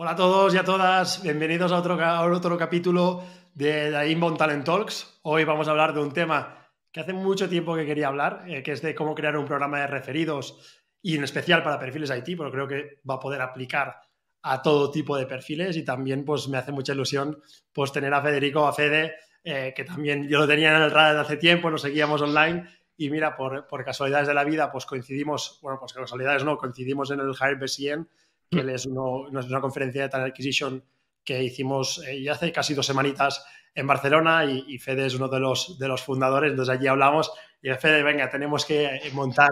Hola a todos y a todas, bienvenidos a otro, otro capítulo de The Inbound Talent Talks. Hoy vamos a hablar de un tema que hace mucho tiempo que quería hablar, eh, que es de cómo crear un programa de referidos y en especial para perfiles IT, porque creo que va a poder aplicar a todo tipo de perfiles y también pues me hace mucha ilusión pues tener a Federico, a Fede, eh, que también yo lo tenía en el radar hace tiempo, nos seguíamos online y mira, por, por, casualidades de la vida pues coincidimos, bueno, pues casualidades no, coincidimos en el Hire BCN que es una conferencia de Talent Acquisition que hicimos eh, ya hace casi dos semanitas en Barcelona y, Fede es uno de los, de los fundadores, entonces allí hablamos y Fede, venga, tenemos que montar,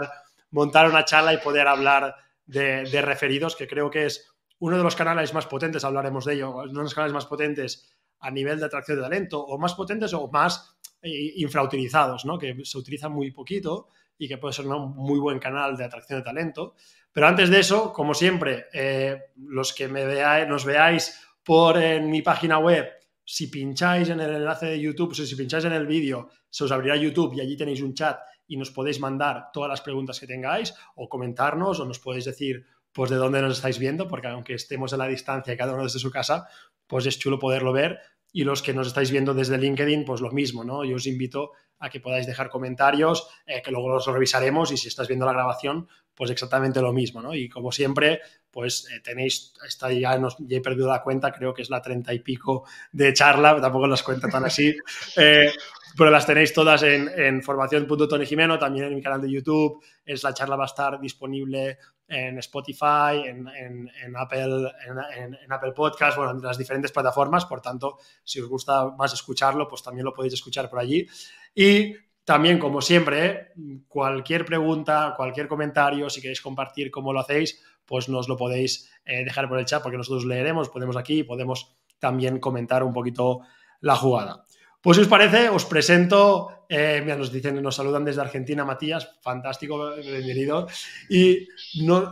montar una charla y poder hablar de, referidos, que creo que es uno de los canales más potentes, hablaremos de ello, uno de los canales más potentes a nivel de atracción de talento, o más potentes o más eh, infrautilizados, ¿no? que se utilizan muy poquito y que puede ser un muy buen canal de atracción de talento. Pero antes de eso, como siempre, eh, los que nos veáis por en mi página web, si pincháis en el enlace de YouTube, o si pincháis en el vídeo, se os abrirá YouTube y allí tenéis un chat y nos podéis mandar todas las preguntas que tengáis o comentarnos o nos podéis decir pues de dónde nos estáis viendo, porque aunque estemos a la distancia cada uno desde su casa, pues es chulo poderlo ver. Y los que nos estáis viendo desde LinkedIn, pues lo mismo, ¿no? Yo os invito a que podáis dejar comentarios, eh, que luego los revisaremos y si estás viendo la grabación, pues exactamente lo mismo, ¿no? Y como siempre, pues eh, tenéis, está ya, ya he perdido la cuenta, creo que es la treinta y pico de charla, tampoco las cuento tan así, eh, pero las tenéis todas en, en también en mi canal de YouTube, es la charla va a estar disponible en Spotify, en, Apple, en, Apple Podcast, bueno, en las diferentes plataformas. Por tanto, si os gusta más escucharlo, pues también lo podéis escuchar por allí. Y también, como siempre, cualquier pregunta, cualquier comentario, si queréis compartir cómo lo hacéis, pues nos lo podéis eh, dejar por el chat porque nosotros leeremos, podemos aquí podemos también comentar un poquito la jugada. Pues si os parece, os presento, eh, mira, nos dicen, nos saludan desde Argentina, Matías, fantástico, bienvenido. Y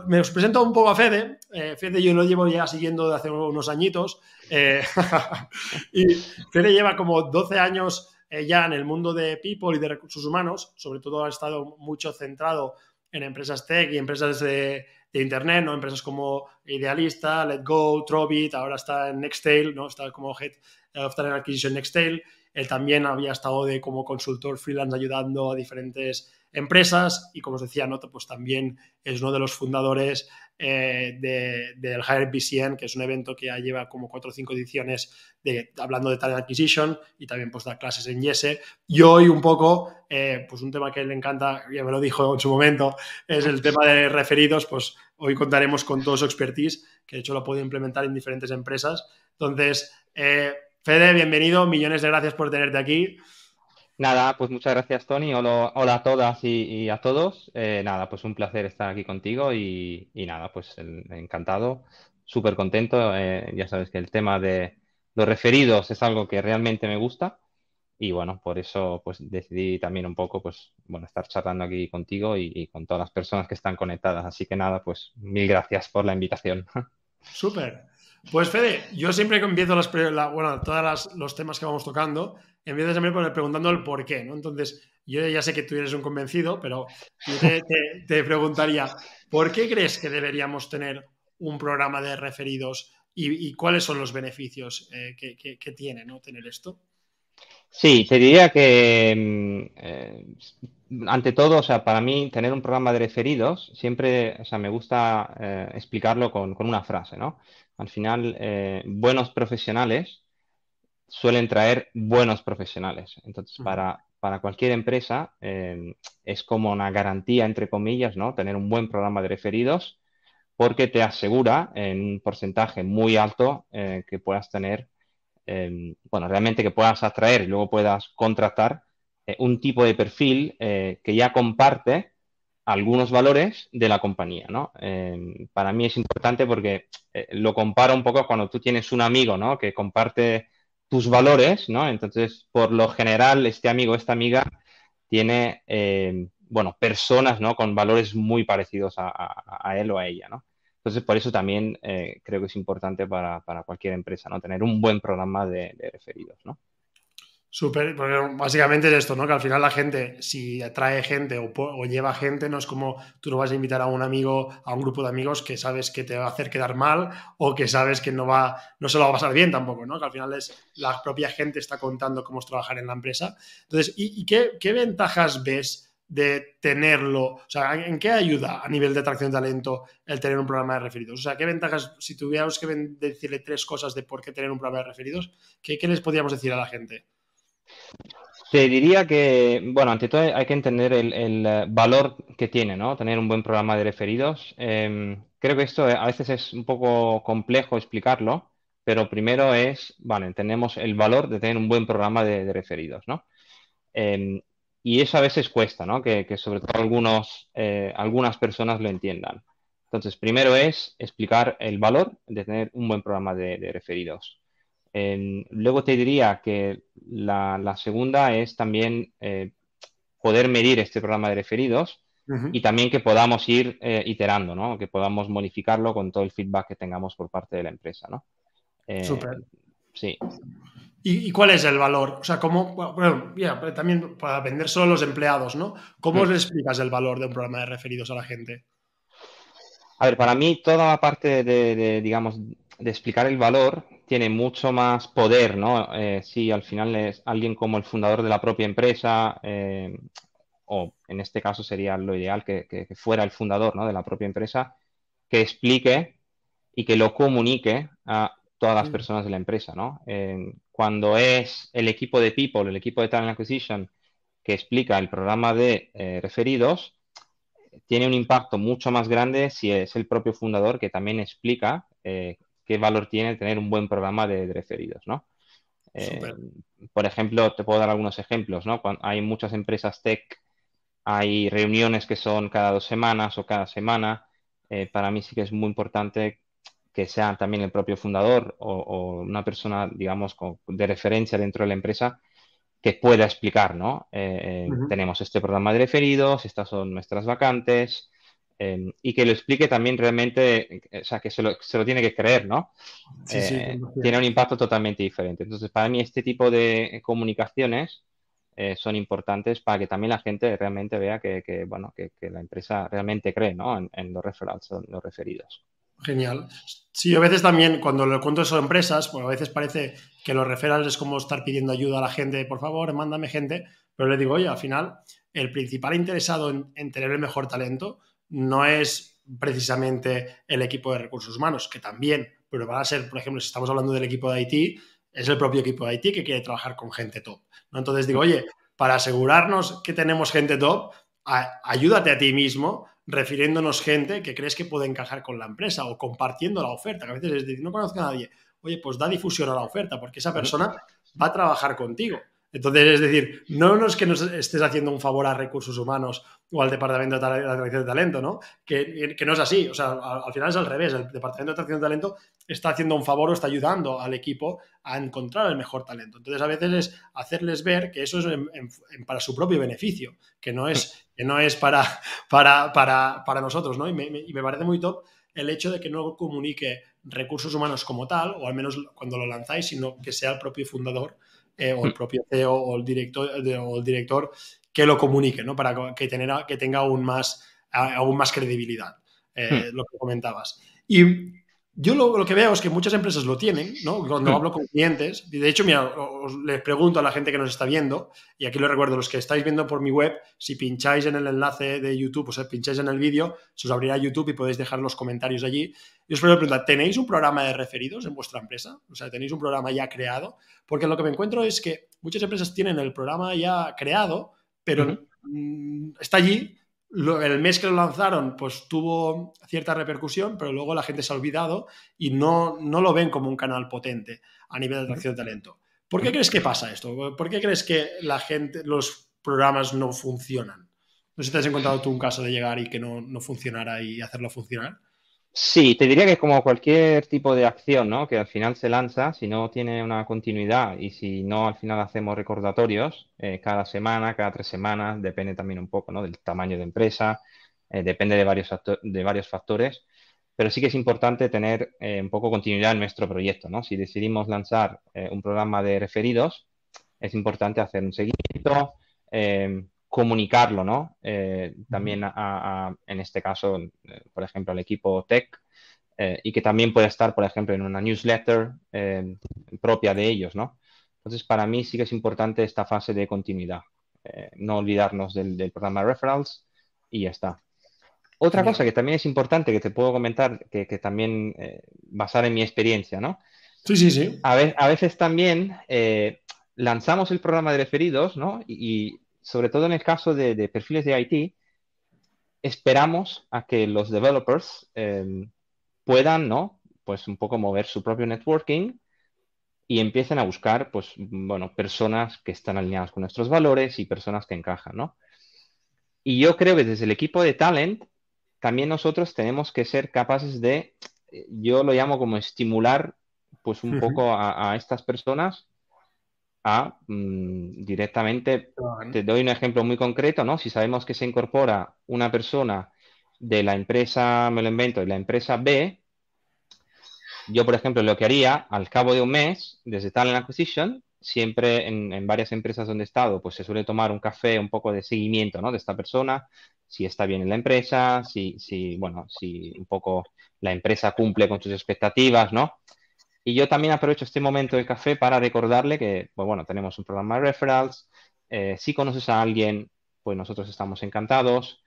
me os presento un poco a Fede. Eh, Fede yo lo llevo ya siguiendo de hace unos añitos. y Fede lleva como 12 años eh, ya en el mundo de people y de recursos humanos, sobre todo ha estado mucho centrado en empresas tech y empresas de, internet, ¿no? Empresas como Idealista, Let Go, Trovit, ahora está en Nextail, ¿no? Está como Head of Talent Acquisition Nextail. Él también había estado de como consultor freelance ayudando a diferentes empresas y como os decía, ¿no? pues también es uno de los fundadores eh, del Hire BCN, que es un evento que ya lleva como cuatro o cinco ediciones de, hablando de talent acquisition y también pues da clases en Yese. Y hoy un poco, eh, pues un tema que le encanta, ya me lo dijo en su momento, es el tema de referidos, pues hoy contaremos con todo su expertise, que de hecho lo puede implementar en diferentes empresas. Entonces, eh, Fede, bienvenido, millones de gracias por tenerte aquí. Nada, pues muchas gracias, Tony. Hola, a todas y, a todos. Eh, nada, pues un placer estar aquí contigo y, nada, pues encantado, súper contento. Eh, ya sabes que el tema de los referidos es algo que realmente me gusta y bueno, por eso pues decidí también un poco, pues bueno, estar charlando aquí contigo y, con todas las personas que están conectadas. Así que nada, pues mil gracias por la invitación. Súper. Pues Fede, yo siempre empiezo las, bueno, todos los temas que vamos tocando, empiezo siempre preguntando el por qué, ¿no? Entonces, yo ya sé que tú eres un convencido, pero yo te, preguntaría, ¿por qué crees que deberíamos tener un programa de referidos y, cuáles son los beneficios eh, que, tiene ¿no? tener esto? Sí, te diría que mm, eh, ante todo, o sea, para mí tener un programa de referidos siempre, o sea, me gusta eh, explicarlo con, con, una frase, ¿no? Al final, eh, buenos profesionales suelen traer buenos profesionales. Entonces, para, cualquier empresa eh, es como una garantía, entre comillas, ¿no? Tener un buen programa de referidos porque te asegura en un porcentaje muy alto eh, que puedas tener, bueno, realmente que puedas atraer y luego puedas contratar un tipo de perfil que ya comparte algunos valores de la compañía, ¿no? para mí es importante porque eh, lo comparo un poco cuando tú tienes un amigo, ¿no? Que comparte tus valores, ¿no? Entonces, por lo general, este amigo, esta amiga tiene, eh, bueno, personas, ¿no? Con valores muy parecidos a, él o a ella, ¿no? Entonces, por eso también eh, creo que es importante para, cualquier empresa, ¿no? Tener un buen programa de, de referidos, ¿no? Porque básicamente es esto, ¿no? Que al final la gente, si atrae gente o, lleva gente, no es como tú no vas a invitar a un amigo, a un grupo de amigos que sabes que te va a hacer quedar mal o que sabes que no va, no se lo va a pasar bien tampoco, ¿no? Que al final es la propia gente está contando cómo es trabajar en la empresa. Entonces, ¿y, qué, ventajas ves de tenerlo? O sea, ¿en qué ayuda a nivel de atracción de talento el tener un programa de referidos? O sea, ¿qué ventajas, si tuviéramos que decirle tres cosas de por qué tener un programa de referidos, qué, qué les podríamos decir a la gente? Te diría que, bueno, ante todo hay que entender el, eh, valor que tiene, ¿no? Tener un buen programa de referidos. Em, creo que esto a veces es un poco complejo explicarlo, pero primero es, vale, tenemos el valor de tener un buen programa de, referidos, ¿no? Em, y eso a veces cuesta, ¿no? Que, sobre todo algunos, eh, algunas personas lo entiendan. Entonces, primero es explicar el valor de tener un buen programa de referidos luego te diría que la, segunda es también eh, poder medir este programa de referidos y también que podamos ir eh, iterando, ¿no? Que podamos modificarlo con todo el feedback que tengamos por parte de la empresa, ¿no? Eh, Súper. Sí. ¿Y, cuál es el valor? O sea, ¿cómo, bueno, también para vender solo a los empleados, ¿no? ¿Cómo mm. le explicas el valor de un programa de referidos a la gente? A ver, para mí toda la parte de digamos, de explicar el valor tiene mucho más poder, ¿no? Eh, si al final es alguien como el fundador de la propia empresa, eh, o en este caso sería lo ideal que, fuera el fundador ¿no? de la propia empresa, que explique y que lo comunique a todas las mm. personas de la empresa, ¿no? cuando es el equipo de People, el equipo de Talent Acquisition, que explica el programa de eh, referidos, tiene un impacto mucho más grande si es el propio fundador que también explica qué valor tiene tener un buen programa de, referidos, ¿no? Eh, por ejemplo, te puedo dar algunos ejemplos, ¿no? Cuando hay muchas empresas tech, hay reuniones que son cada dos semanas o cada semana. Eh, para mí sí que es muy importante que sea también el propio fundador o, una persona, digamos, de referencia dentro de la empresa que pueda explicar, ¿no? Eh, tenemos este programa de referidos, estas son nuestras vacantes, Em, y que lo explique también realmente, o sea, que se lo, se lo tiene que creer, ¿no? Eh, tiene un impacto totalmente diferente. Entonces, para mí este tipo de comunicaciones eh, son importantes para que también la gente realmente vea que, bueno, que, la empresa realmente cree, ¿no? En, los referrals, los referidos. Genial. Sí, a veces también cuando le cuento eso a empresas, pues a veces parece que los referrals es como estar pidiendo ayuda a la gente, por favor, mándame gente, pero le digo, oye, al final, el principal interesado en tener el mejor talento no es precisamente el equipo de recursos humanos, que también, pero van a ser, por ejemplo, si estamos hablando del equipo de IT, es el propio equipo de IT que quiere trabajar con gente top. ¿no? Entonces digo, oye, para asegurarnos que tenemos gente top, ayúdate a ti mismo refiriéndonos gente que crees que puede encajar con la empresa o compartiendo la oferta, que a veces es decir, no conozco a nadie, oye, pues da difusión a la oferta, porque esa persona va a trabajar contigo. Entonces, es decir, no es que nos estés haciendo un favor a recursos humanos o al Departamento de Atracción de Talento, ¿no? Que, no es así. O sea, al, final es al revés. El Departamento de Atracción de Talento está haciendo un favor o está ayudando al equipo a encontrar el mejor talento. Entonces, a veces es hacerles ver que eso es para su propio beneficio, que no es, que no es para, para, para, nosotros, ¿no? Y me, y me parece muy top el hecho de que no comunique recursos humanos como tal, o al menos cuando lo lanzáis, sino que sea el propio fundador eh, o el mm. propio CEO o el director, o el director que lo comunique, ¿no? Para que, tener, que tenga aún más, aún más credibilidad, eh, mm. lo que comentabas. Y yo lo, que veo es que muchas empresas lo tienen, ¿no? Cuando mm. hablo con clientes, y de hecho, mira, les pregunto a la gente que nos está viendo, y aquí lo recuerdo, los que estáis viendo por mi web, si pincháis en el enlace de YouTube, o sea, pincháis en el vídeo, se os abrirá YouTube y podéis dejar los comentarios allí. Y os preguntar, ¿tenéis un programa de referidos en vuestra empresa? O sea, ¿tenéis un programa ya creado? Porque lo que me encuentro es que muchas empresas tienen el programa ya creado, pero mm, está allí, el mes que lo lanzaron, pues tuvo cierta repercusión, pero luego la gente se ha olvidado y no, no lo ven como un canal potente a nivel de atracción de talento. ¿Por qué crees que pasa esto? ¿Por qué crees que la gente, los programas no funcionan? No sé si te has encontrado tú un caso de llegar y que no, no funcionara y hacerlo funcionar. Sí, te diría que es como cualquier tipo de acción, ¿no? Que al final se lanza, si no tiene una continuidad y si no al final hacemos recordatorios eh, cada semana, cada tres semanas, depende también un poco, ¿no? Del tamaño de empresa, eh, depende de varios, de varios factores, pero sí que es importante tener eh, un poco continuidad en nuestro proyecto, ¿no? Si decidimos lanzar un programa de referidos, es importante hacer un seguimiento, comunicarlo, ¿no? Eh, también en este caso, eh, por ejemplo, al equipo tech eh, y que también puede estar, por ejemplo, en una newsletter propia de ellos, ¿no? Entonces, para mí sí que es importante esta fase de continuidad. no olvidarnos del, programa referrals y ya está. Otra cosa que también es importante que te puedo comentar, que, también basar en mi experiencia, ¿no? Sí, sí, sí. A, a veces también lanzamos el programa de referidos, ¿no? y, sobre todo en el caso de, perfiles de IT, esperamos a que los developers em, puedan, ¿no? Pues un poco mover su propio networking y empiecen a buscar, pues, bueno, personas que están alineadas con nuestros valores y personas que encajan, ¿no? Y yo creo que desde el equipo de talent, también nosotros tenemos que ser capaces de, yo lo llamo como estimular, pues, un poco a estas personas a mm, directamente, te doy un ejemplo muy concreto, ¿no? Si sabemos que se incorpora una persona de la empresa, me lo invento, de la empresa B, yo, por ejemplo, lo que haría al cabo de un mes, desde Talent Acquisition, siempre en, varias empresas donde he estado, pues se suele tomar un café, un poco de seguimiento, ¿no? De esta persona, si está bien en la empresa, si, si, bueno, si un poco la empresa cumple con sus expectativas, ¿no? Y yo también aprovecho este momento de café para recordarle que, pues bueno, tenemos un programa de referrals. Eh, si conoces a alguien, pues nosotros estamos encantados.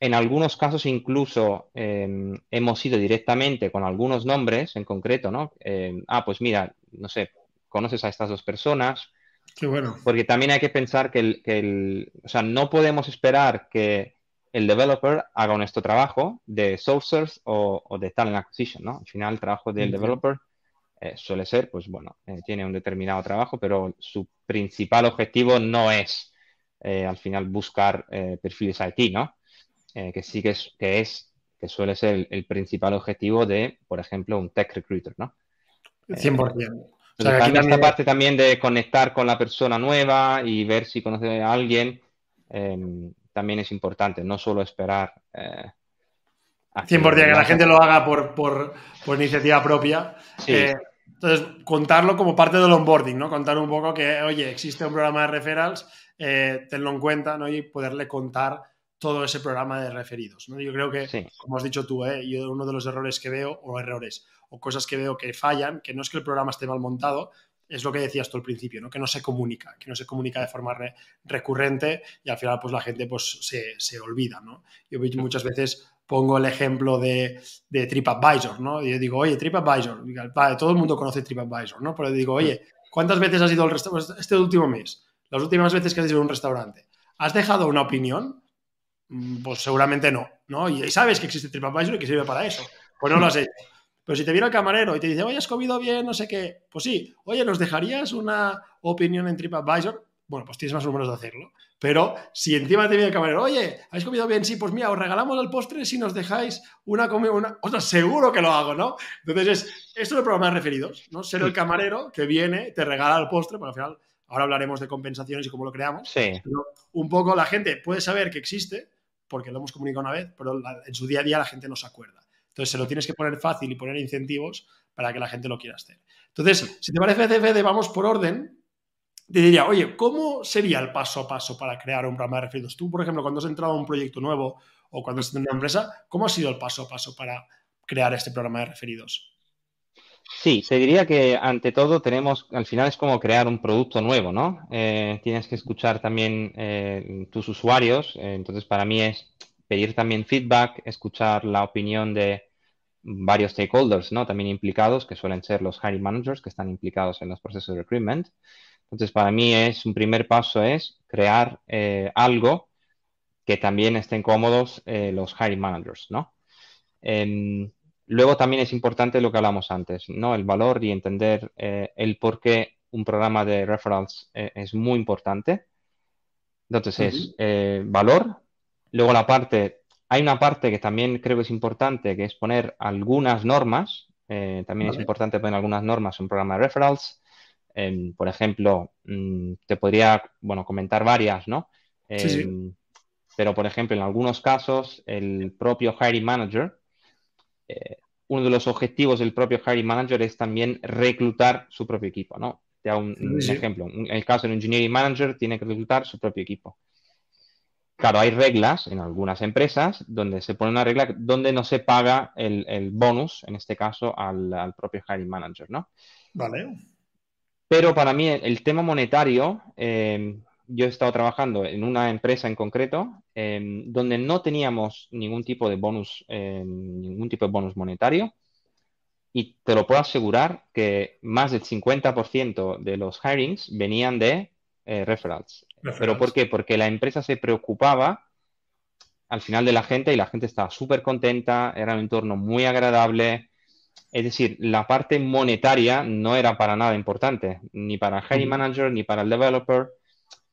En algunos casos incluso em, hemos ido directamente con algunos nombres en concreto, ¿no? Em, ah, pues mira, no sé, conoces a estas dos personas. Qué bueno. Porque también hay que pensar que el, que el, o sea, no podemos esperar que el developer haga nuestro trabajo de sourcers o, o de talent acquisition, ¿no? Al final el trabajo del developer eh, suele ser, pues bueno, eh, tiene un determinado trabajo, pero su principal objetivo no es eh, al final buscar perfiles IT, ¿no? que sí que es, que es, que suele ser el, principal objetivo de, por ejemplo, un tech recruiter, ¿no? 100%. O sea, aquí esta parte también de conectar con la persona nueva y ver si conoce a alguien también es importante, no solo esperar 100% que la gente lo haga por, por, iniciativa propia. Eh, entonces, contarlo como parte del onboarding, ¿no? Contar un poco que, oye, existe un programa de referrals, eh, tenlo en cuenta, ¿no? Y poderle contar todo ese programa de referidos, ¿no? Yo creo que, como has dicho tú, ¿eh? yo uno de los errores que veo, o errores, o cosas que veo que fallan, que no es que el programa esté mal montado, es lo que decías tú al principio, ¿no? Que no se comunica, que no se comunica de forma recurrente y al final pues la gente pues se, se olvida, ¿no? Yo muchas veces pongo el ejemplo de, de TripAdvisor, ¿no? Y yo digo, oye, TripAdvisor, todo el mundo conoce TripAdvisor, ¿no? Pero digo, oye, ¿cuántas veces has ido al restaurante este último mes? Las últimas veces que has ido a un restaurante, ¿has dejado una opinión? Mm, pues seguramente no, ¿no? Y sabes que existe TripAdvisor y que sirve para eso. Pues no lo has hecho. Pero si te viene el camarero y te dice, oye, has comido bien, no sé qué, pues sí, oye, ¿nos dejarías una opinión en TripAdvisor? Bueno, pues tienes más números de hacerlo. Pero si encima te viene el camarero, oye, ¿habéis comido bien? Sí, pues mira, os regalamos el postre si nos dejáis una comida, una... O sea, seguro que lo hago, ¿no? Entonces, es, esto es el programa de referidos, ¿no? Ser el camarero que viene, te regala el postre, porque al final, ahora hablaremos de compensaciones y cómo lo creamos. Sí. Pero un poco la gente puede saber que existe, porque lo hemos comunicado una vez, pero en su día a día la gente no se acuerda. Entonces, se lo tienes que poner fácil y poner incentivos para que la gente lo quiera hacer. Entonces, si te parece, Fede, vamos por orden te diría, oye, ¿cómo sería el paso a paso para crear un programa de referidos? Tú, por ejemplo, cuando has entrado a un proyecto nuevo o cuando estás en una empresa, ¿cómo ha sido el paso a paso para crear este programa de referidos? Sí, te diría que ante todo tenemos, al final es como crear un producto nuevo, ¿no? Eh, tienes que escuchar también eh, tus usuarios, eh, entonces para mí es pedir también feedback, escuchar la opinión de varios stakeholders, ¿no? También implicados, que suelen ser los hiring managers que están implicados en los procesos de recruitment. Entonces, para mí es un primer paso es crear eh, algo que también estén cómodos eh, los hiring managers, ¿no? Em, luego también es importante lo que hablamos antes, ¿no? El valor y entender eh, el por qué un programa de referrals es muy importante. Entonces es valor, luego la parte hay una parte que también creo que es importante, que es poner algunas normas. También es importante poner algunas normas en un programa de referrals. Em, por ejemplo, mm, te podría, bueno, comentar varias, ¿no? Em, pero, por ejemplo, en algunos casos, el propio hiring manager, eh, uno de los objetivos del propio hiring manager es también reclutar su propio equipo, ¿no? Te hago un, ejemplo. En el caso del engineering manager, tiene que reclutar su propio equipo. Claro, hay reglas en algunas empresas donde se pone una regla donde no se paga el, bonus, en este caso, al, propio hiring manager, ¿no? Vale. Pero para mí el tema monetario, em, yo he estado trabajando en una empresa en concreto em, donde no teníamos ningún tipo de bonus, em, ningún tipo de bonus monetario. Y te lo puedo asegurar que más del 50% de los hirings venían de eh, referrals. ¿Pero por qué? Porque la empresa se preocupaba al final de la gente y la gente estaba súper contenta, era un entorno muy agradable. Es decir, la parte monetaria no era para nada importante, ni para el hiring manager, ni para el developer.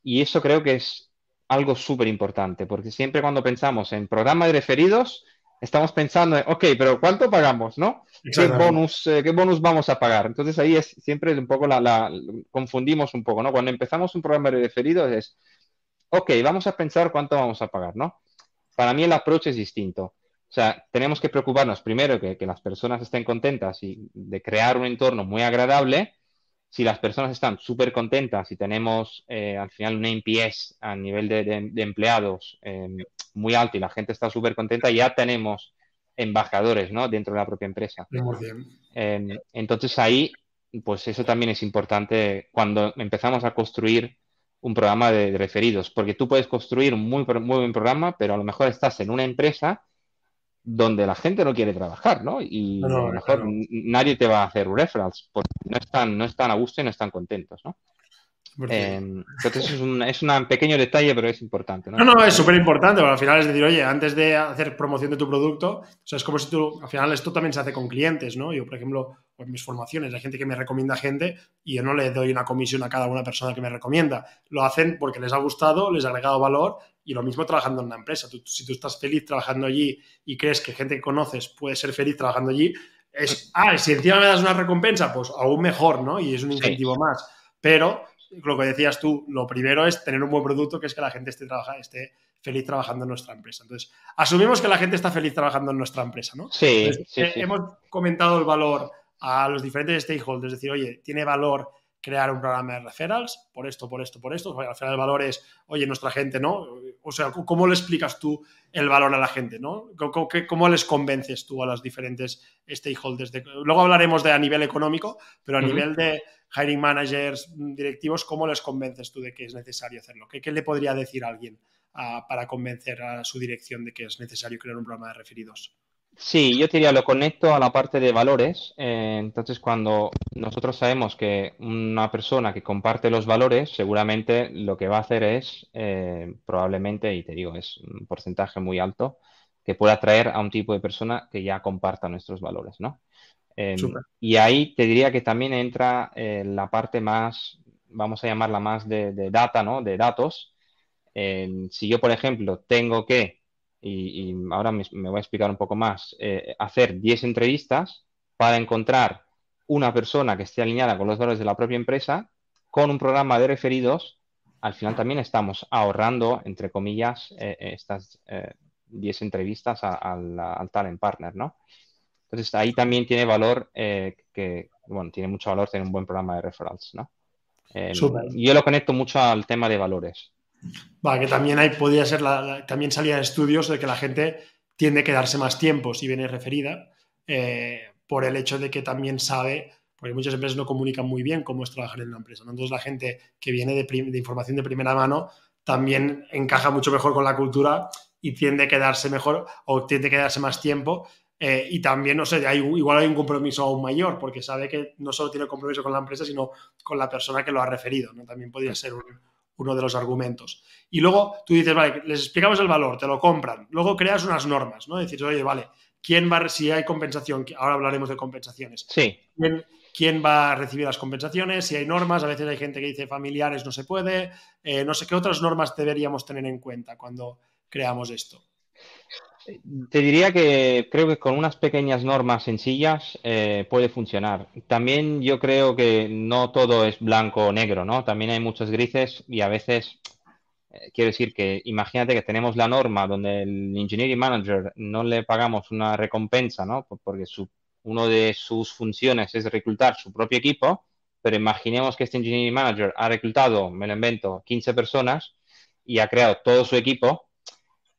Y eso creo que es algo súper importante, porque siempre cuando pensamos en programa de referidos, estamos pensando, en, ok, pero ¿cuánto pagamos, no? ¿Qué bonus, eh, ¿Qué bonus vamos a pagar? Entonces ahí es siempre un poco la, confundimos un poco, ¿no? Cuando empezamos un programa de referidos es, ok, vamos a pensar cuánto vamos a pagar, ¿no? Para mí el approach es distinto. O sea, tenemos que preocuparnos primero que, que las personas estén contentas y de crear un entorno muy agradable si las personas están súper contentas y tenemos eh, al final un NPS a nivel de, empleados em, muy alto y la gente está súper contenta, ya tenemos embajadores ¿no? dentro de la propia empresa. Em, entonces ahí, pues eso también es importante cuando empezamos a construir un programa de, de referidos, porque tú puedes construir un muy, muy buen programa, pero a lo mejor estás en una empresa donde la gente no quiere trabajar, ¿no? Y a lo mejor nadie te va a hacer referrals porque no están, no están a gusto y no están contentos, ¿no? Eh, entonces es un, es un pequeño detalle, pero es importante. No, no, es súper importante, porque al final es decir, oye, antes de hacer promoción de tu producto, o sea, es como si tú, al final esto también se hace con clientes, ¿no? Yo, por ejemplo, en mis formaciones, hay gente que me recomienda gente y yo no le doy una comisión a cada una persona que me recomienda. Lo hacen porque les ha gustado, les ha agregado valor y lo mismo trabajando en una empresa. si tú estás feliz trabajando allí y crees que gente que conoces puede ser feliz trabajando allí, es, ah, si encima me das una recompensa, pues aún mejor, ¿no? Y es un incentivo más. Pero lo que decías tú, lo primero es tener un buen producto, que es que la gente esté, trabaja, esté feliz trabajando en nuestra empresa. Entonces, asumimos que la gente está feliz trabajando en nuestra empresa, ¿no? Sí, sí, eh, Hemos comentado el valor a los diferentes stakeholders, es decir, oye, tiene valor crear un programa de referrals por esto, por esto, por esto. al final el valor es, oye, nuestra gente, ¿no? O sea, ¿cómo le explicas tú el valor a la gente, ¿no? ¿Cómo, les convences tú a los diferentes stakeholders? luego hablaremos de a nivel económico, pero a nivel de hiring managers, directivos, ¿cómo les convences tú de que es necesario hacerlo? ¿Qué, le podría decir a alguien ah, para convencer a su dirección de que es necesario crear un programa de referidos? Sí, yo diría, lo conecto a la parte de valores. Eh, entonces, cuando nosotros sabemos que una persona que comparte los valores, seguramente lo que va a hacer es, eh, probablemente, y te digo, es un porcentaje muy alto, que pueda atraer a un tipo de persona que ya comparta nuestros valores, ¿no? Em, y ahí te diría que también entra eh, la parte más, vamos a llamarla más de, de data, ¿no? De datos. Si yo, por ejemplo, tengo que y, ahora me, voy a explicar un poco más, eh, hacer 10 entrevistas para encontrar una persona que esté alineada con los valores de la propia empresa, con un programa de referidos, al final también estamos ahorrando, entre comillas, eh, eh, estas 10 entrevistas al, al, talent partner, ¿no? Entonces ahí también tiene valor que, bueno, tiene mucho valor tener un buen programa de referrals, ¿no? yo lo conecto mucho al tema de valores. Va, que también hay, podría ser, la, también salían estudios de que la gente tiende a quedarse más tiempo si viene referida, eh, por el hecho de que también sabe, porque muchas empresas no comunican muy bien cómo es trabajar en una empresa. Entonces la gente que viene de, información de primera mano también encaja mucho mejor con la cultura y tiende a quedarse mejor o tiende a quedarse más tiempo. Eh, y también, no sé, hay, igual hay un compromiso aún mayor, porque sabe que no solo tiene compromiso con la empresa, sino con la persona que lo ha referido. ¿no? También podría ser un, uno de los argumentos. Y luego tú dices, vale, les explicamos el valor, te lo compran. Luego creas unas normas, ¿no? Decir, oye, vale, ¿quién va, si hay compensación, ahora hablaremos de compensaciones. Sí. ¿Quién, va a recibir las compensaciones? Si hay normas, a veces hay gente que dice familiares no se puede. Eh, no sé qué otras normas deberíamos tener en cuenta cuando creamos esto. Te diría que creo que con unas pequeñas normas sencillas eh, puede funcionar. También yo creo que no todo es blanco o negro, ¿no? También hay muchos grises y a veces, eh, quiero decir que imagínate que tenemos la norma donde el engineering manager no le pagamos una recompensa, ¿no? Porque su, uno de sus funciones es reclutar su propio equipo, pero imaginemos que este engineering manager ha reclutado, me lo invento, 15 personas y ha creado todo su equipo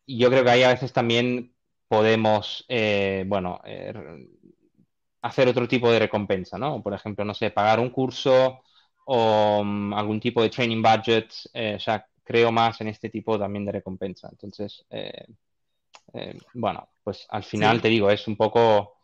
yo creo que ahí a veces también podemos, eh, bueno, eh, hacer otro tipo de recompensa, ¿no? Por ejemplo, no sé, pagar un curso o um, algún tipo de training budget. Eh, o sea, creo más en este tipo también de recompensa. Entonces, bueno, pues al final te digo, es un poco,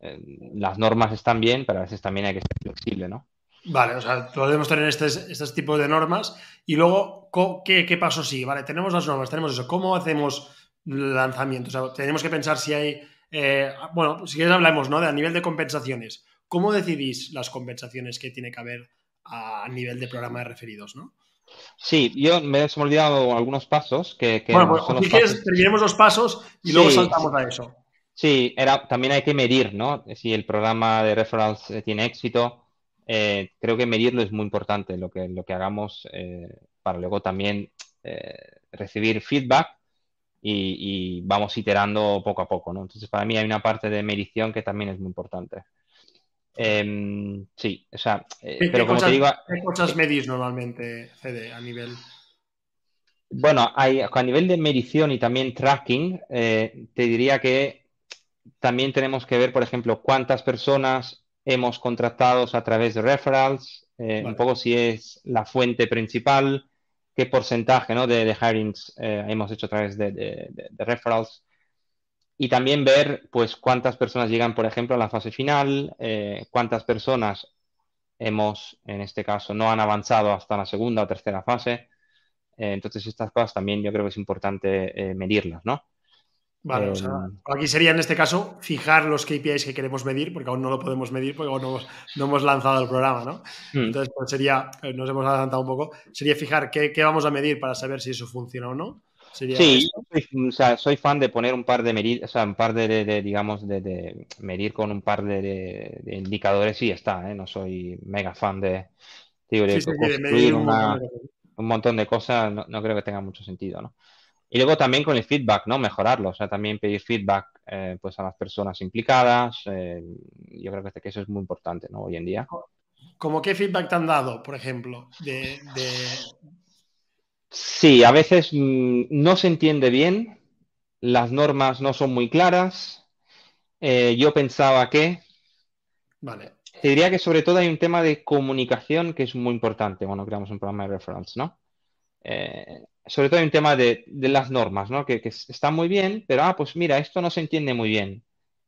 las normas están bien, pero a veces también hay que ser flexible, ¿no? Vale, o sea, podemos tener este, este tipo de normas y luego, ¿qué, qué paso sigue? Vale, tenemos las normas, tenemos eso. ¿Cómo hacemos lanzamientos? O sea, tenemos que pensar si hay. Eh, bueno, si quieres hablamos, ¿no? De a nivel de compensaciones. ¿Cómo decidís las compensaciones que tiene que haber a nivel de programa de referidos, ¿no? Sí, yo me he olvidado algunos pasos que. bueno, pues si quieres, terminemos los pasos y luego saltamos a eso. Sí, era, también hay que medir, ¿no? Si el programa de referrals eh, tiene éxito eh, creo que medirlo es muy importante, lo que, lo que hagamos eh, para luego también eh, recibir feedback y, vamos iterando poco a poco, ¿no? Entonces, para mí hay una parte de medición que también es muy importante. Em, sí, o sea, pero como te digo... ¿Qué cosas medís normalmente, CD, a nivel...? Bueno, hay, a nivel de medición y también tracking, te diría que también tenemos que ver, por ejemplo, cuántas personas hemos contratado a través de referrals, eh, un poco si es la fuente principal, qué porcentaje ¿no? de, de hirings eh, hemos hecho a través de, de, referrals. Y también ver pues cuántas personas llegan, por ejemplo, a la fase final, eh, cuántas personas hemos, en este caso, no han avanzado hasta la segunda o tercera fase. entonces, estas cosas también yo creo que es importante medirlas, ¿no? Vale, o sea, em, aquí sería en este caso fijar los KPIs que queremos medir, porque aún no lo podemos medir, porque aún no hemos, lanzado el programa, ¿no? Hmm. Entonces, pues sería, eh, nos hemos adelantado un poco, sería fijar qué, vamos a medir para saber si eso funciona o no. sí, soy, o sea, soy fan de poner un par de medidas, o sea, un par de, digamos, de, medir con un par de, indicadores y ya está, ¿eh? No soy mega fan de, digo, construir un, montón de cosas, no, no creo que tenga mucho sentido, ¿no? Y luego también con el feedback, ¿no? Mejorarlo, o sea, también pedir feedback eh, pues a las personas implicadas. Eh, yo creo que, este, que eso es muy importante, ¿no? Hoy en día. ¿Cómo qué feedback te han dado, por ejemplo? De, Sí, a veces mm, no se entiende bien, las normas no son muy claras. Eh, yo pensaba que... Vale. Te diría que sobre todo hay un tema de comunicación que es muy importante cuando creamos un programa de reference, ¿no? Sobre todo hay un tema de, las normas, ¿no? Que, está muy bien, pero, ah, pues mira, esto no se entiende muy bien.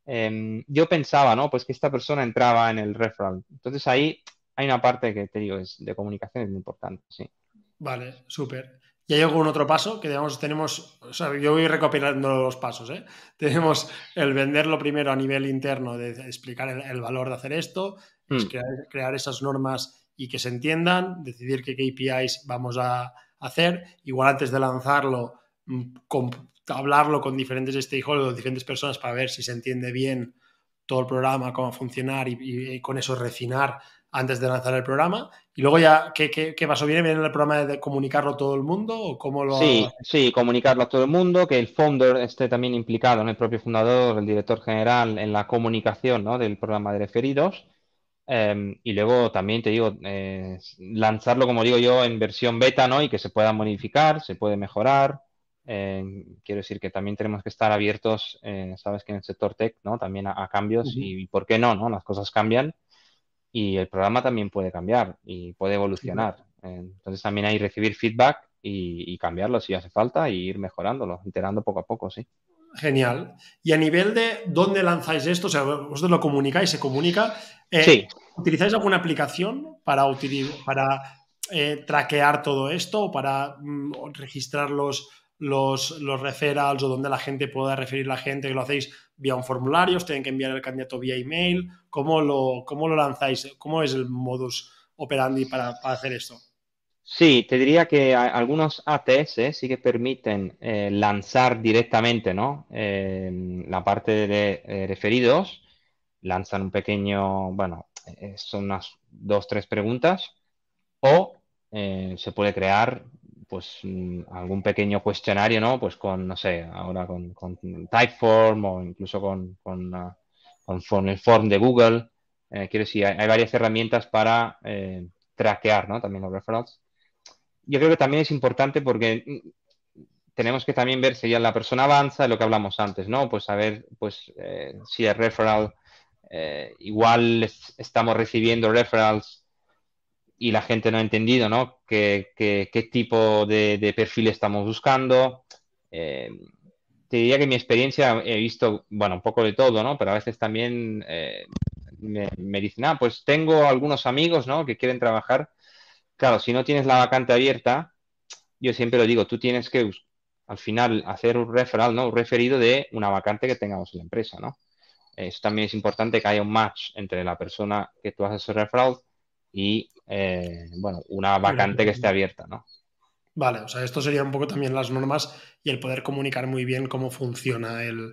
Em, yo pensaba, ¿no? Pues que esta persona entraba en el referral. Entonces ahí hay una parte que te digo, es de comunicación es muy importante, sí. Vale, súper. ¿Y hay algún otro paso? Que digamos, tenemos, o sea, yo voy recopilando los pasos, ¿eh? Tenemos el venderlo primero a nivel interno, de explicar el, valor de hacer esto, hmm. crear esas normas y que se entiendan, decidir qué KPIs vamos a, hacer. Igual antes de lanzarlo, mm, hablarlo con diferentes stakeholders, diferentes personas para ver si se entiende bien todo el programa, cómo va a funcionar y, con eso refinar antes de lanzar el programa. Y luego ya, ¿qué, qué, qué pasó? ¿Viene bien el programa de comunicarlo a todo el mundo o cómo lo...? Sí, sí, comunicarlo a todo el mundo, que el founder esté también implicado, en el propio fundador, el director general, en la comunicación ¿no? del programa de referidos Em, y luego también te digo, eh, lanzarlo, como digo yo, en versión beta, ¿no? Y que se pueda modificar, se puede mejorar. Em, quiero decir que también tenemos que estar abiertos, eh, sabes que en el sector tech, ¿no? También a, cambios y, por qué no, ¿no? Las cosas cambian y el programa también puede cambiar y puede evolucionar. entonces también hay recibir feedback y, y cambiarlo si hace falta y ir mejorándolo, iterando poco a poco, sí. Genial. Y a nivel de dónde lanzáis esto, o sea, vosotros lo comunicáis, se comunica. Eh, ¿Utilizáis alguna aplicación para, para eh, traquear todo esto o para mm, registrar los, los, los, referrals o donde la gente pueda referir a la gente? Lo hacéis vía un formulario, os tienen que enviar el candidato vía email. ¿Cómo lo, cómo lo lanzáis? ¿Cómo es el modus operandi para, para hacer esto? Sí, te diría que algunos ATS sí que permiten eh, lanzar directamente, ¿no? Eh, la parte de eh, referidos, lanzan un pequeño, bueno, son unas dos, tres preguntas, o se puede crear, pues, mm, algún pequeño cuestionario, ¿no? Pues con, no sé, ahora con, Typeform o incluso con, con, ah, el form de Google. quiero decir, hay, hay, varias herramientas para traquear, ¿no? También los referrals yo creo que también es importante porque mm, tenemos que también ver si ya la persona avanza, lo que hablamos antes, ¿no? Pues saber pues, eh, si el referral, eh, igual estamos recibiendo referrals y la gente no ha entendido, ¿no? ¿Qué, qué, tipo de, perfil estamos buscando? Eh, te diría que mi experiencia he visto, bueno, un poco de todo, ¿no? Pero a veces también me, me, dicen, ah, pues tengo algunos amigos, ¿no? Que quieren trabajar Claro, si no tienes la vacante abierta, yo siempre lo digo, tú tienes que al final hacer un referral, ¿no? Un referido de una vacante que tengamos en la empresa, ¿no? Eso también es importante que haya un match entre la persona que tú haces el referral y, eh, bueno, una vacante que esté abierta, ¿no? Vale, o sea, esto sería un poco también las normas y el poder comunicar muy bien cómo funciona el,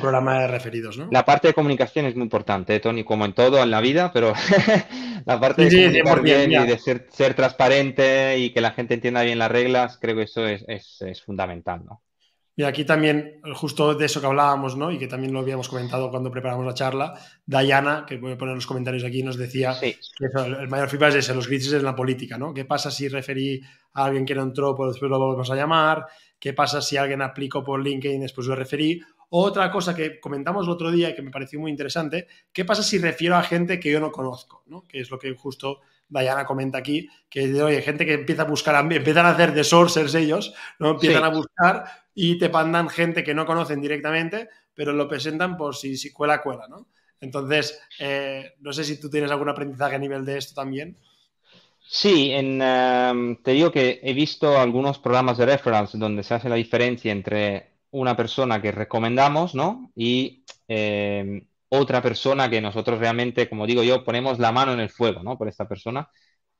programa de referidos, ¿no? La parte de comunicación es muy importante, Tony, como en todo en la vida, pero la parte de comunicar bien, y de ser, ser, transparente y que la gente entienda bien las reglas, creo que eso es, es fundamental, ¿no? Y aquí también, justo de eso que hablábamos, ¿no? Y que también lo habíamos comentado cuando preparamos la charla, Diana, que voy a poner los comentarios aquí, nos decía que el mayor feedback es ese, los grises en la política, ¿no? ¿Qué pasa si referí a alguien que no entró, pues después lo volvemos a llamar? ¿Qué pasa si alguien aplicó por LinkedIn y después lo referí? Otra cosa que comentamos el otro día y que me pareció muy interesante, ¿qué pasa si refiero a gente que yo no conozco? ¿no? Que es lo que justo Diana comenta aquí, que oye, gente que empieza a buscar, empiezan a hacer de sourcers ellos, ¿no? Empiezan a buscar y te mandan gente que no conocen directamente, pero lo presentan por si, si cuela, cuela, ¿no? Entonces, eh, no sé si tú tienes algún aprendizaje a nivel de esto también. Sí, en, em, te digo que he visto algunos programas de reference donde se hace la diferencia entre una persona que recomendamos, ¿no? Y em, otra persona que nosotros realmente, como digo yo, ponemos la mano en el fuego, ¿no? Por esta persona.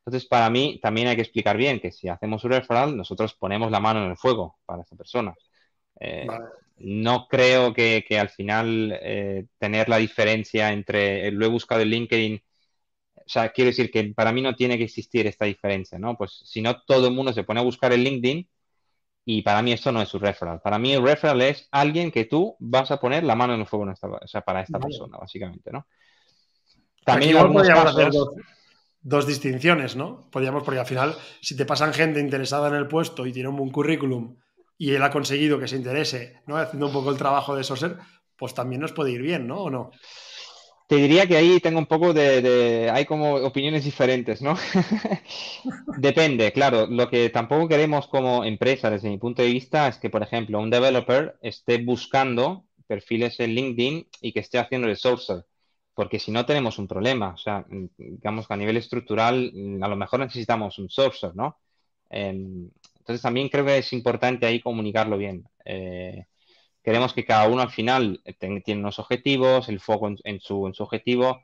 Entonces, para mí también hay que explicar bien que si hacemos un referral, nosotros ponemos la mano en el fuego para esta persona. Eh, no creo que, al final eh, tener la diferencia entre lo he buscado en LinkedIn, o sea, quiero decir que para mí no tiene que existir esta diferencia, ¿no? Pues si no, todo el mundo se pone a buscar en LinkedIn y para mí eso no es un referral. Para mí el referral es alguien que tú vas a poner la mano en el fuego para esta persona, básicamente, ¿no? También podríamos hacer dos, distinciones, ¿no? Podríamos, porque al final, si te pasan gente interesada en el puesto y tiene un buen currículum y él ha conseguido que se interese, ¿no? Haciendo un poco el trabajo de Soser, pues también nos puede ir bien, ¿no? ¿O no? Te diría que ahí tengo un poco de, hay como opiniones diferentes, ¿no? Depende, claro. Lo que tampoco queremos como empresa, desde mi punto de vista, es que, por ejemplo, un developer esté buscando perfiles en LinkedIn y que esté haciendo el sourcer, porque si no tenemos un problema. O sea, digamos que a nivel estructural, a lo mejor necesitamos un sourcer, ¿no? Em, entonces también creo que es importante ahí comunicarlo bien. Eh, Queremos que cada uno al final tiene unos objetivos, el foco en, su, en su objetivo,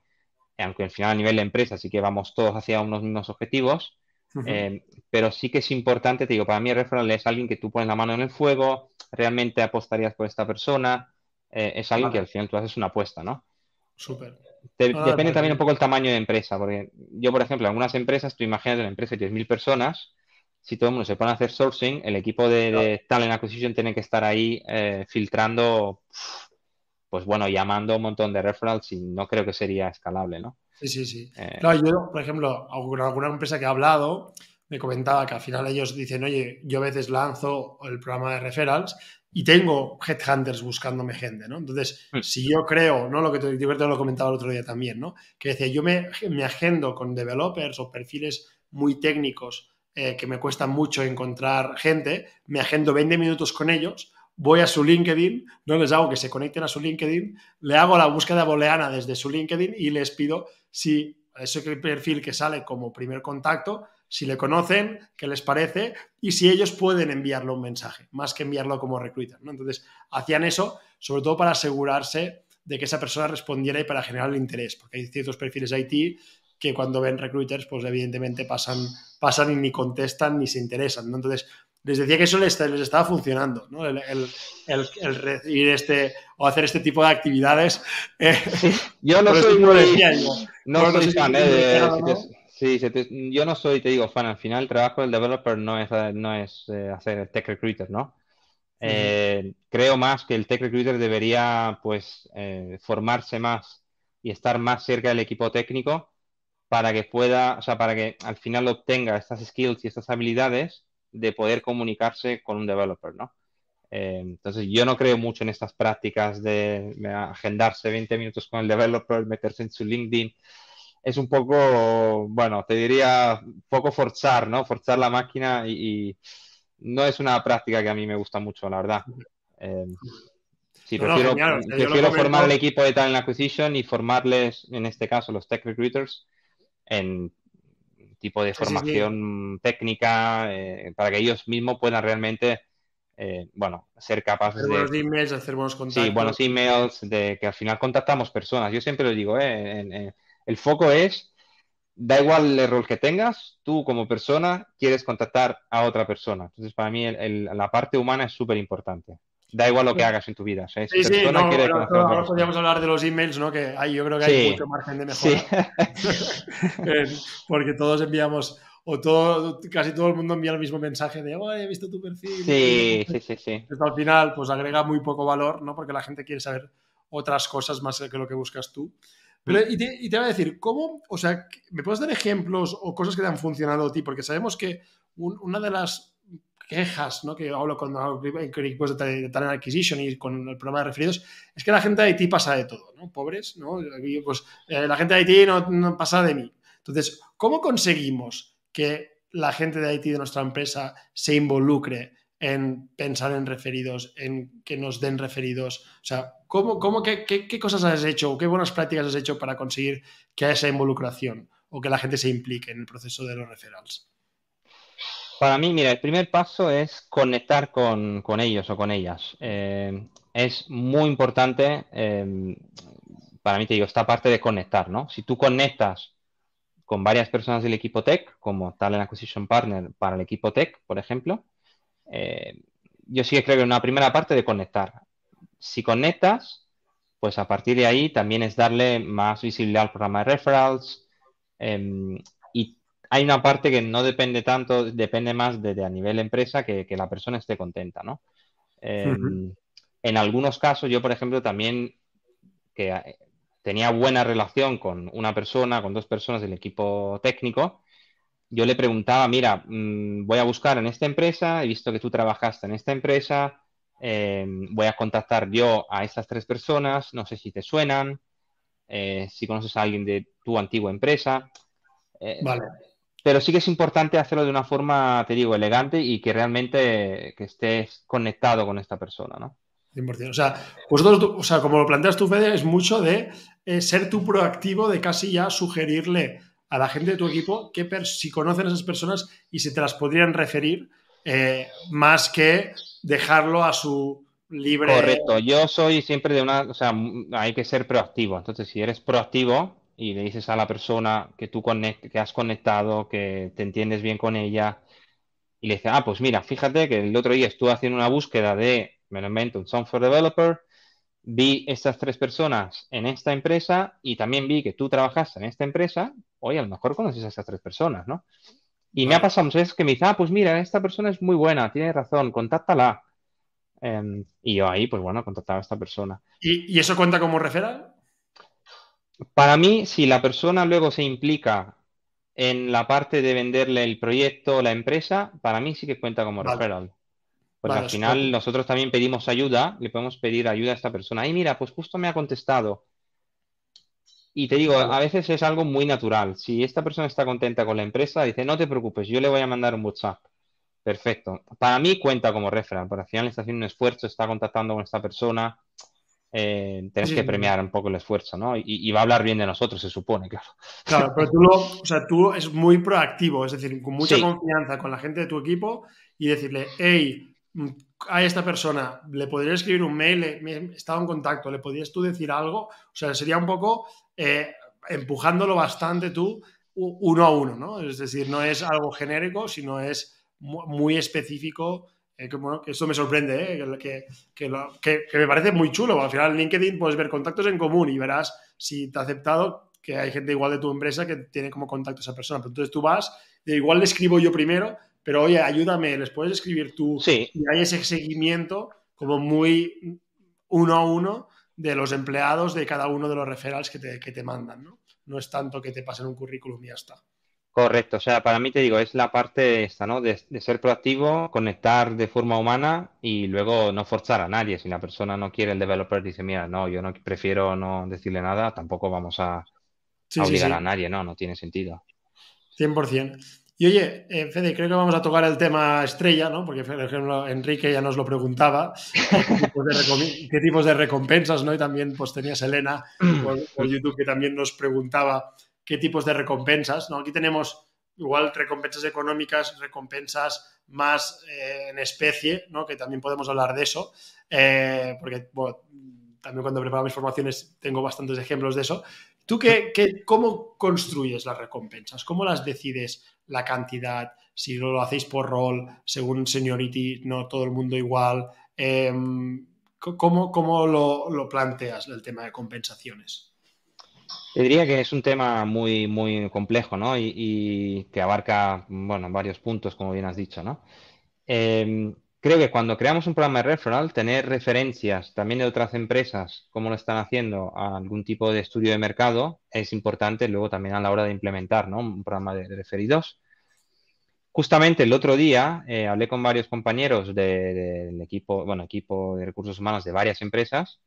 aunque al final a nivel de empresa sí que vamos todos hacia unos mismos objetivos, eh, pero sí que es importante, te digo, para mí el referral es alguien que tú pones la mano en el fuego, realmente apostarías por esta persona, eh, es alguien que al final tú haces una apuesta, ¿no? Súper. depende también un poco el tamaño de empresa, porque yo, por ejemplo, en algunas empresas, tú imagínate una empresa de 10.000 personas, si todo el mundo se pone a hacer sourcing, el equipo de, talent acquisition tiene que estar ahí eh, filtrando, pues bueno, llamando un montón de referrals y no creo que sería escalable, ¿no? Sí, sí, sí. Eh, claro, yo, por ejemplo, alguna empresa que ha hablado me comentaba que al final ellos dicen, oye, yo a veces lanzo el programa de referrals y tengo headhunters buscándome gente, ¿no? Entonces, hmm. si yo creo, ¿no? Lo que te, te lo comentaba el otro día también, ¿no? Que decía, yo me, me agendo con developers o perfiles muy técnicos eh, que me cuesta mucho encontrar gente, me agendo 20 minutos con ellos, voy a su LinkedIn, no les hago que se conecten a su LinkedIn, le hago la búsqueda booleana desde su LinkedIn y les pido si ese perfil que sale como primer contacto, si le conocen, qué les parece y si ellos pueden enviarle un mensaje, más que enviarlo como recruiter. ¿no? Entonces, hacían eso sobre todo para asegurarse de que esa persona respondiera y para generar el interés, porque hay ciertos perfiles IT que cuando ven recruiters, pues evidentemente pasan, pasan y ni contestan ni se interesan, ¿no? Entonces, les decía que eso les, les estaba funcionando, ¿no? El, el, recibir este o hacer este tipo de actividades. Eh, yo no soy muy... no, soy fan, eh, Sí, yo no soy, te digo, fan. Al final, el trabajo del developer no es, no es eh, hacer el tech recruiter, ¿no? creo más que el tech recruiter debería, pues, formarse más y estar más cerca del equipo técnico para que pueda, o sea, para que al final obtenga estas skills y estas habilidades de poder comunicarse con un developer, ¿no? Eh, entonces, yo no creo mucho en estas prácticas de agendarse 20 minutos con el developer, meterse en su LinkedIn. Es un poco, bueno, te diría, poco forzar, ¿no? Forzar la máquina y, no es una práctica que a mí me gusta mucho, la verdad. Eh, sí, prefiero, prefiero formar el equipo de talent acquisition y formarles, en este caso, los tech recruiters, en tipo de formación técnica eh, para que ellos mismos puedan realmente, eh, bueno, ser capaces hacer buenos emails, hacer buenos contactos. Sí, buenos emails, de que al final contactamos personas. Yo siempre lo digo, eh, el foco es, da igual el rol que tengas, tú como persona quieres contactar a otra persona. Entonces, para mí la parte humana es súper importante. Da igual lo que hagas en tu vida. sí, sí, no, ahora podríamos hablar de los emails, ¿no? Que hay, yo creo que hay mucho margen de mejora. Eh, porque todos enviamos, o todo, casi todo el mundo envía el mismo mensaje de, oh, he visto tu perfil. Sí, sí, sí, sí. al final, pues agrega muy poco valor, ¿no? Porque la gente quiere saber otras cosas más que lo que buscas tú. Pero, y, te, y te voy a decir, ¿cómo? O sea, ¿me puedes dar ejemplos o cosas que te han funcionado a ti? Porque sabemos que una de las quejas ¿no? que hablo con, equipos de, Talent Acquisition y con el programa de referidos, es que la gente de Haití pasa de todo, ¿no? Pobres, ¿no? Pues eh, la gente de Haití no, pasa de mí. Entonces, ¿cómo conseguimos que la gente de Haití de nuestra empresa se involucre en pensar en referidos, en que nos den referidos? O sea, ¿cómo, cómo, qué, qué, cosas has hecho o qué buenas prácticas has hecho para conseguir que haya esa involucración o que la gente se implique en el proceso de los referrals? Para mí, mira, el primer paso es conectar con, ellos o con ellas. Eh, es muy importante, eh, para mí te digo, esta parte de conectar, ¿no? Si tú conectas con varias personas del equipo tech, como Talent Acquisition Partner para el equipo tech, por ejemplo, eh, yo sí que creo que una primera parte de conectar. Si conectas, pues a partir de ahí también es darle más visibilidad al programa de referrals hay una parte que no depende tanto, depende más de, a nivel empresa que, la persona esté contenta, ¿no? Em, en algunos casos, yo, por ejemplo, también que eh, tenía buena relación con una persona, con dos personas del equipo técnico, yo le preguntaba, mira, mm, voy a buscar en esta empresa, he visto que tú trabajaste en esta empresa, em, voy a contactar yo a estas tres personas, no sé si te suenan, eh, si conoces a alguien de tu antigua empresa. Eh, vale pero sí que es importante hacerlo de una forma, te digo, elegante y que realmente que estés conectado con esta persona, ¿no? 100%. O sea, vosotros, o sea, como lo planteas tú, Fede, es mucho de eh, ser tú proactivo, de casi ya sugerirle a la gente de tu equipo que si conocen a esas personas y si te las podrían referir, eh, más que dejarlo a su libre. Correcto, yo soy siempre de una, o sea, hay que ser proactivo. Entonces, si eres proactivo, y le dices a la persona que tú que has conectado, que te entiendes bien con ella, y le dices, ah, pues mira, fíjate que el otro día estuve haciendo una búsqueda de, me lo invento, un software developer, vi estas tres personas en esta empresa y también vi que tú trabajaste en esta empresa, oye, a lo mejor conoces a estas tres personas, ¿no? Y me ha pasado muchas veces que me dice, ah, pues mira, esta persona es muy buena, tiene razón, contáctala. Em, y yo ahí, pues bueno, contactaba a esta persona. ¿Y, ¿Y, eso cuenta como referral? Para mí, si la persona luego se implica en la parte de venderle el proyecto o la empresa, para mí sí que cuenta como referral. Porque al final nosotros también pedimos ayuda, le podemos pedir ayuda a esta persona. Y mira, pues justo me ha contestado. Y te digo, a veces es algo muy natural. Si esta persona está contenta con la empresa, dice, no te preocupes, yo le voy a mandar un WhatsApp. Perfecto. Para mí cuenta como referral, porque al final está haciendo un esfuerzo, está contactando con esta persona eh, tienes que premiar un poco el esfuerzo, ¿no? Y, va a hablar bien de nosotros, se supone, claro. Claro, pero tú, lo, o sea, tú es muy proactivo, es decir, con mucha confianza con la gente de tu equipo y decirle, hey, mm, a esta persona, le podría escribir un mail, he estado en contacto, le podrías tú decir algo, o sea, sería un poco, eh, empujándolo bastante tú uno a uno, ¿no? Es decir, no es algo genérico, sino es muy específico. Eh, que, bueno, que esto me sorprende, ¿eh? que, que, me parece muy chulo. Al final, en LinkedIn puedes ver contactos en común y verás si te ha aceptado que hay gente igual de tu empresa que tiene como contacto a esa persona. Pero entonces tú vas, y igual le escribo yo primero, pero oye, ayúdame, les puedes escribir tú. Sí. Y hay ese seguimiento como muy uno a uno de los empleados de cada uno de los referrals que te, que te mandan, ¿no? No es tanto que te pasen un currículum y ya está. Correcto, o sea, para mí te digo, es la parte esta, ¿no? De, ser proactivo, conectar de forma humana y luego no forzar a nadie. Si la persona no quiere, el developer dice, mira, no, yo no prefiero no decirle nada, tampoco vamos a, obligar a nadie, ¿no? No tiene sentido. 100%. Y oye, eh, Fede, creo que vamos a tocar el tema estrella, ¿no? Porque, por ejemplo, Enrique ya nos lo preguntaba, qué tipos de, recompensas, ¿no? Y también pues tenías Elena por, YouTube que también nos preguntaba qué tipos de recompensas, ¿no? Aquí tenemos igual recompensas económicas, recompensas más eh, en especie, ¿no? Que también podemos hablar de eso, eh, porque, también cuando preparo mis formaciones tengo bastantes ejemplos de eso. ¿Tú qué, cómo construyes las recompensas? ¿Cómo las decides la cantidad? Si lo hacéis por rol, según seniority, no todo el mundo igual. Em, ¿Cómo, lo, planteas el tema de compensaciones? Te diría que es un tema muy, muy complejo, ¿no? Y, que abarca, bueno, varios puntos, como bien has dicho, ¿no? Em, creo que cuando creamos un programa de referral, tener referencias también de otras empresas, cómo lo están haciendo, a algún tipo de estudio de mercado, es importante luego también a la hora de implementar ¿no? un programa de, referidos. Justamente el otro día eh, hablé con varios compañeros del equipo, bueno, equipo de recursos humanos de varias empresas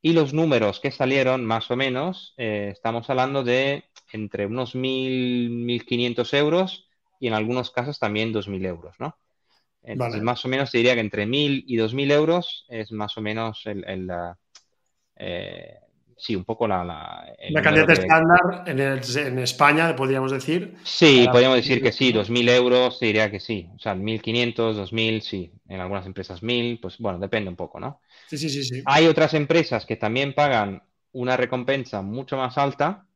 y los números que salieron, más o menos, eh, estamos hablando de entre unos 1.000, 1.500 euros y en algunos casos también 2.000 euros, ¿no? Entonces, más o menos te diría que entre 1.000 y 2.000 euros es más o menos el, eh, sí, un poco la... La, cantidad estándar en, España, podríamos decir. Sí, podríamos decir que sí, 2.000 euros, te diría que sí. O sea, 1.500, 2.000, sí. En algunas empresas 1.000, pues bueno, depende un poco, ¿no? Sí, sí, sí, sí. Hay otras empresas que también pagan una recompensa mucho más alta,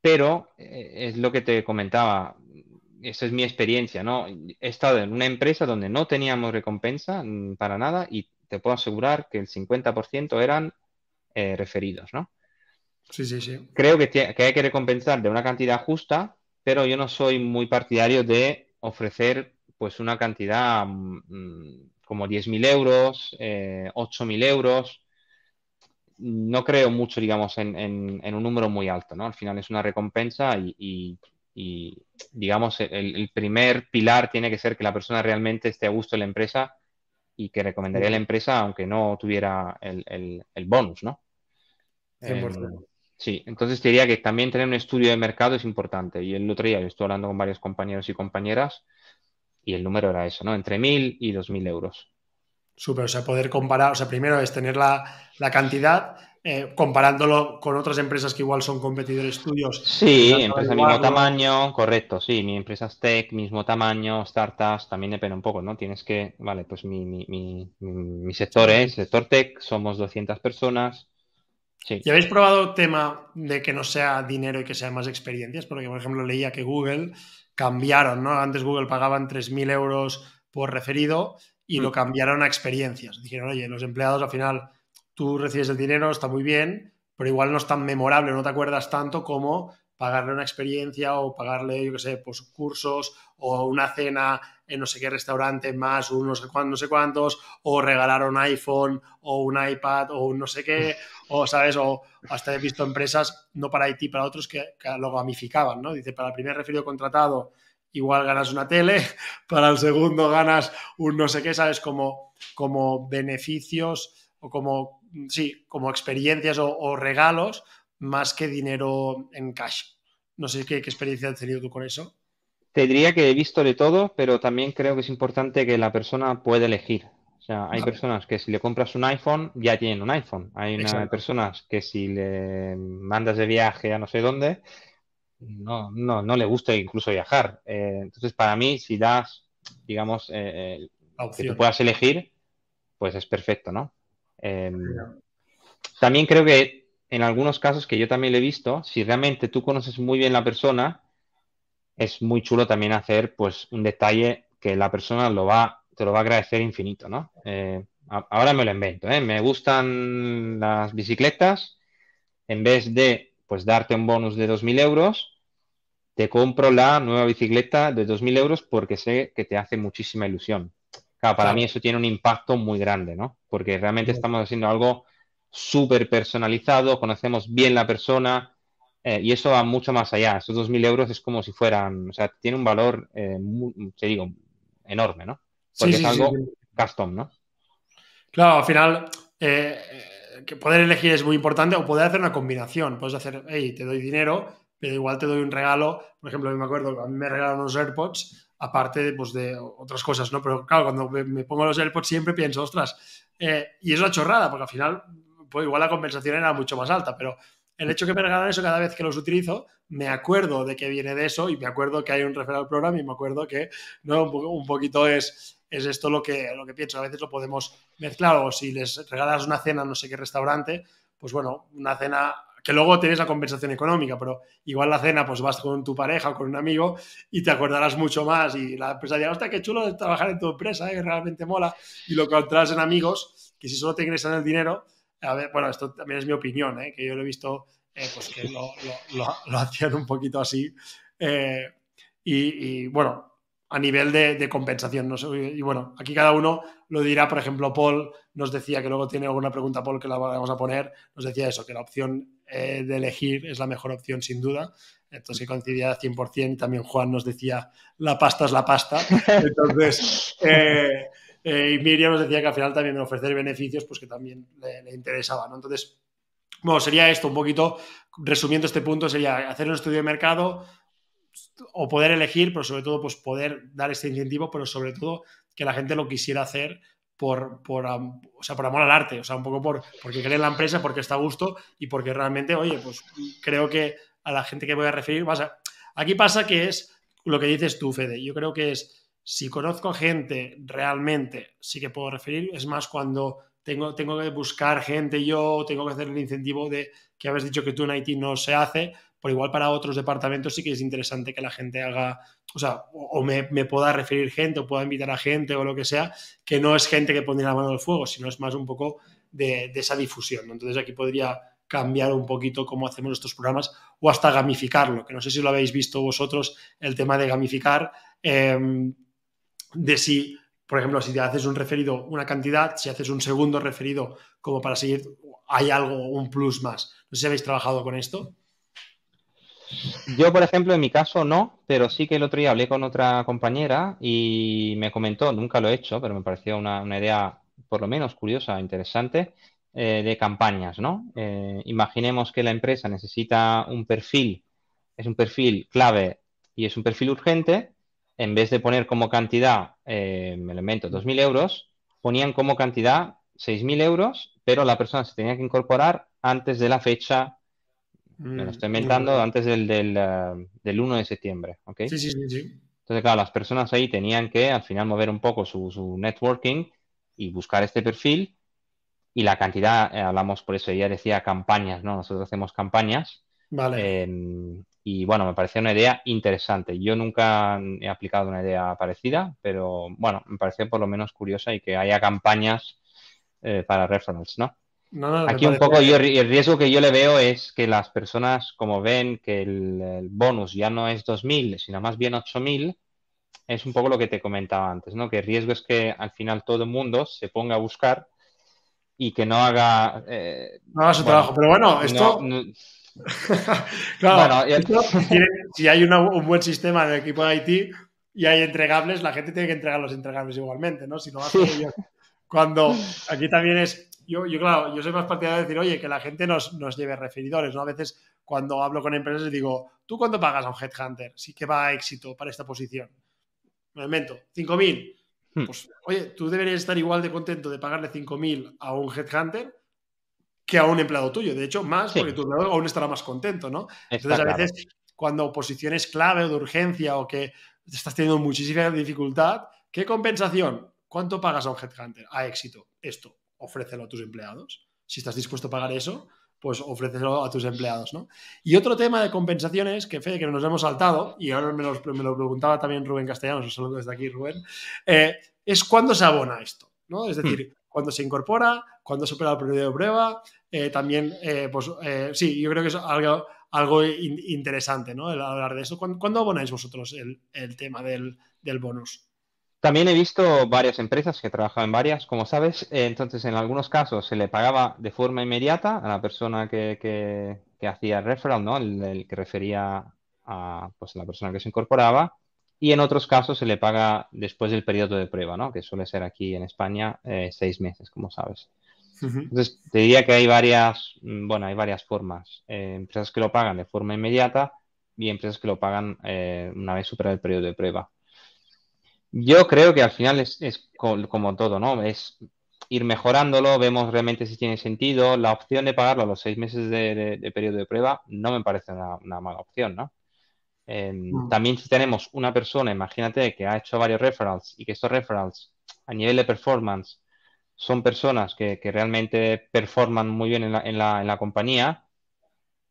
pero eh, es lo que te comentaba, esa es mi experiencia, ¿no? He estado en una empresa donde no teníamos recompensa mm, para nada y te puedo asegurar que el 50% eran eh, referidos, ¿no? Sí, sí, sí. Creo que, que, hay que recompensar de una cantidad justa, pero yo no soy muy partidario de ofrecer pues una cantidad mm, como 10.000 euros, eh, 8.000 euros. No creo mucho, digamos, en, un número muy alto, ¿no? Al final es una recompensa y y digamos, el, primer pilar tiene que ser que la persona realmente esté a gusto en la empresa y que recomendaría la empresa aunque no tuviera el, bonus, ¿no? Em, sí, entonces diría que también tener un estudio de mercado es importante. Y el otro día yo estuve hablando con varios compañeros y compañeras y el número era eso, ¿no? Entre 1.000 y 2.000 euros. Súper, o sea, poder comparar, o sea, primero es tener la, la cantidad eh, comparándolo con otras empresas que igual son competidores tuyos. Sí, empresas mismo tamaño, correcto, sí, mi empresa es tech, mismo tamaño, startups, también depende un poco, ¿no? Tienes que, vale, pues mi, mi, mi, mi sector es sector tech, somos 200 personas. Sí. ¿Y habéis probado tema de que no sea dinero y que sea más experiencias? Porque, por ejemplo, leía que Google cambiaron, ¿no? Antes Google pagaban 3.000 euros por referido y lo mm. cambiaron a experiencias. Dijeron, oye, los empleados al final tú recibes el dinero, está muy bien, pero igual no es tan memorable, no te acuerdas tanto como pagarle una experiencia o pagarle, yo qué sé, pues cursos o una cena en no sé qué restaurante más, o no sé, cuántos, no sé cuántos, o regalar un iPhone o un iPad o un no sé qué, o sabes, o hasta he visto empresas, no para IT, para otros, que, lo gamificaban, ¿no? Dice, para el primer referido contratado igual ganas una tele, para el segundo ganas un no sé qué, ¿sabes? Como, como beneficios o como sí, como experiencias o, regalos más que dinero en cash. No sé qué, experiencia has tenido tú con eso. Te diría que he visto de todo, pero también creo que es importante que la persona pueda elegir. O sea, hay personas que si le compras un iPhone, ya tienen un iPhone. Hay personas que si le mandas de viaje a no sé dónde, no, no, no le gusta incluso viajar. Eh, entonces, para mí, si das, digamos, eh, que tú puedas elegir, pues es perfecto, ¿no? Em, también creo que en algunos casos que yo también lo he visto, si realmente tú conoces muy bien la persona, es muy chulo también hacer pues un detalle que la persona lo va, te lo va a agradecer infinito, ¿no? Eh, ahora me lo invento, ¿eh? Me gustan las bicicletas, en vez de pues darte un bonus de 2.000 euros, te compro la nueva bicicleta de 2.000 euros porque sé que te hace muchísima ilusión. Claro, para mí eso tiene un impacto muy grande, ¿no? Porque realmente estamos haciendo algo súper personalizado, conocemos bien la persona eh, y eso va mucho más allá. Esos 2.000 euros es como si fueran, o sea, tiene un valor, eh, te digo, enorme, ¿no? Porque es algo custom, ¿no? Claro, al final, eh, que poder elegir es muy importante o poder hacer una combinación. Puedes hacer, hey, te doy dinero, pero igual te doy un regalo. Por ejemplo, me acuerdo a mí me regalaron unos AirPods, aparte pues, de otras cosas, ¿no? Pero claro, cuando me, pongo los AirPods siempre pienso, ostras, y es una chorrada, porque al final pues igual la compensación era mucho más alta, pero el hecho que me regalan eso cada vez que los utilizo, me acuerdo de que viene de eso y me acuerdo que hay un referral program y me acuerdo que ¿no? un, poquito es, es esto lo que, lo que pienso. A veces lo podemos mezclar o si les regalas una cena no sé qué restaurante, pues bueno, una cena que luego tienes la compensación económica, pero igual la cena pues vas con tu pareja o con un amigo y te acordarás mucho más y la empresa dirá, hostia, qué chulo de trabajar en tu empresa, ¿eh? realmente mola y lo encontrarás en amigos que si solo te ingresan el dinero a ver, bueno, esto también es mi opinión, ¿eh? que yo lo he visto eh, pues que lo, lo, hacían un poquito así. Eh, y, bueno, a nivel de, compensación. No sé, y bueno, aquí cada uno lo dirá. Por ejemplo, Paul nos decía que luego tiene alguna pregunta, Paul, que la vamos a poner. Nos decía eso, que la opción de elegir es la mejor opción, sin duda. Entonces, que coincidía 100%. También Juan nos decía, la pasta es la pasta. Entonces, eh, y Miriam nos decía que al final también ofrecer beneficios, pues que también le, interesaba, ¿no? Entonces, bueno, sería esto un poquito, resumiendo este punto, sería hacer un estudio de mercado o poder elegir, pero sobre todo, pues poder dar este incentivo, pero sobre todo que la gente lo quisiera hacer por, por, o sea, por amor al arte, o sea, un poco por, porque cree en la empresa, porque está a gusto y porque realmente, oye, pues creo que a la gente que voy a referir, vas a... aquí pasa que es lo que dices tú, Fede, yo creo que es si conozco gente realmente, sí que puedo referir. Es más cuando tengo, tengo que buscar gente yo, tengo que hacer el incentivo de que habéis dicho que tú en no se hace, por igual para otros departamentos sí que es interesante que la gente haga, o sea, o me, pueda referir gente o pueda invitar a gente o lo que sea, que no es gente que pondría la mano al fuego, sino es más un poco de, esa difusión. Entonces aquí podría cambiar un poquito cómo hacemos estos programas o hasta gamificarlo, que no sé si lo habéis visto vosotros, el tema de gamificar. Em, de si, por ejemplo, si te haces un referido una cantidad, si haces un segundo referido como para seguir, hay algo, un plus más. No sé si habéis trabajado con esto. Yo, por ejemplo, en mi caso no, pero sí que el otro día hablé con otra compañera y me comentó, nunca lo he hecho, pero me pareció una, idea por lo menos curiosa, interesante, eh, de campañas, ¿no? Eh, imaginemos que la empresa necesita un perfil, es un perfil clave y es un perfil urgente, en vez de poner como cantidad, eh, elemento, 2.000 euros, ponían como cantidad 6.000 euros, pero la persona se tenía que incorporar antes de la fecha, me lo estoy mm, inventando, antes del, del, 1 eh, de septiembre. ¿okay? Sí, sí, sí, Entonces, claro, las personas ahí tenían que al final mover un poco su, networking y buscar este perfil. Y la cantidad, eh, hablamos por eso, ella decía campañas, ¿no? Nosotros hacemos campañas. Vale. Em, y bueno, me pareció una idea interesante. Yo nunca he aplicado una idea parecida, pero bueno, me pareció por lo menos curiosa y que haya campañas eh, para referrals, ¿no? Aquí un poco yo, el riesgo que yo le veo es que las personas, como ven que el, bonus ya no es 2.000, sino más bien 8.000, es un poco lo que te comentaba antes, ¿no? Que el riesgo es que al final todo el mundo se ponga a buscar y que no haga... Eh, no haga su trabajo. Pero bueno, esto... claro, si hay un buen sistema de equipo de IT y hay entregables, la gente tiene que entregar los entregables igualmente, ¿no? Si no hace Cuando aquí también es, yo, yo, claro, yo soy más partidario de decir, oye, que la gente nos, nos lleve referidores, ¿no? A veces cuando hablo con empresas digo, ¿tú cuánto pagas a un headhunter? Sí que va a éxito para esta posición. Me invento, 5.000. Hmm. Pues, oye, tú deberías estar igual de contento de pagarle 5.000 a un headhunter que a un empleado tuyo. De hecho, más porque tu empleado aún estará más contento, ¿no? Entonces, a veces, cuando posiciones clave o de urgencia o que estás teniendo muchísima dificultad, ¿qué compensación? ¿Cuánto pagas a un headhunter? A éxito. Esto, ofrécelo a tus empleados. Si estás dispuesto a pagar eso, pues ofrecerlo a tus empleados, ¿no? Y otro tema de compensaciones que, Fede, que nos hemos saltado, y ahora me lo, preguntaba también Rubén Castellanos, un saludo desde aquí, Rubén, eh, es cuándo se abona esto, ¿no? Es decir, hmm. cuándo se incorpora, cuándo se opera el periodo de prueba, eh, también, eh, pues sí, yo creo que es algo, algo interesante, ¿no? El hablar de eso. ¿Cuándo, abonáis vosotros el, tema del, del bonus? También he visto varias empresas que trabajan en varias, como sabes. Eh, entonces, en algunos casos se le pagaba de forma inmediata a la persona que, hacía el referral, ¿no? El, que refería a pues, la persona que se incorporaba. Y en otros casos se le paga después del periodo de prueba, ¿no? Que suele ser aquí en España eh, seis meses, como sabes. Entonces, te diría que hay varias, mm, bueno, hay varias formas. Eh, empresas que lo pagan de forma inmediata y empresas que lo pagan una vez superado el periodo de prueba. Yo creo que al final es, como todo, ¿no? Es ir mejorándolo, vemos realmente si tiene sentido. La opción de pagarlo a los seis meses de, periodo de prueba no me parece una, mala opción, ¿no? Em, mm. También si tenemos una persona, imagínate, que ha hecho varios referrals y que estos referrals a nivel de performance son personas que, realmente performan muy bien en la, en la compañía,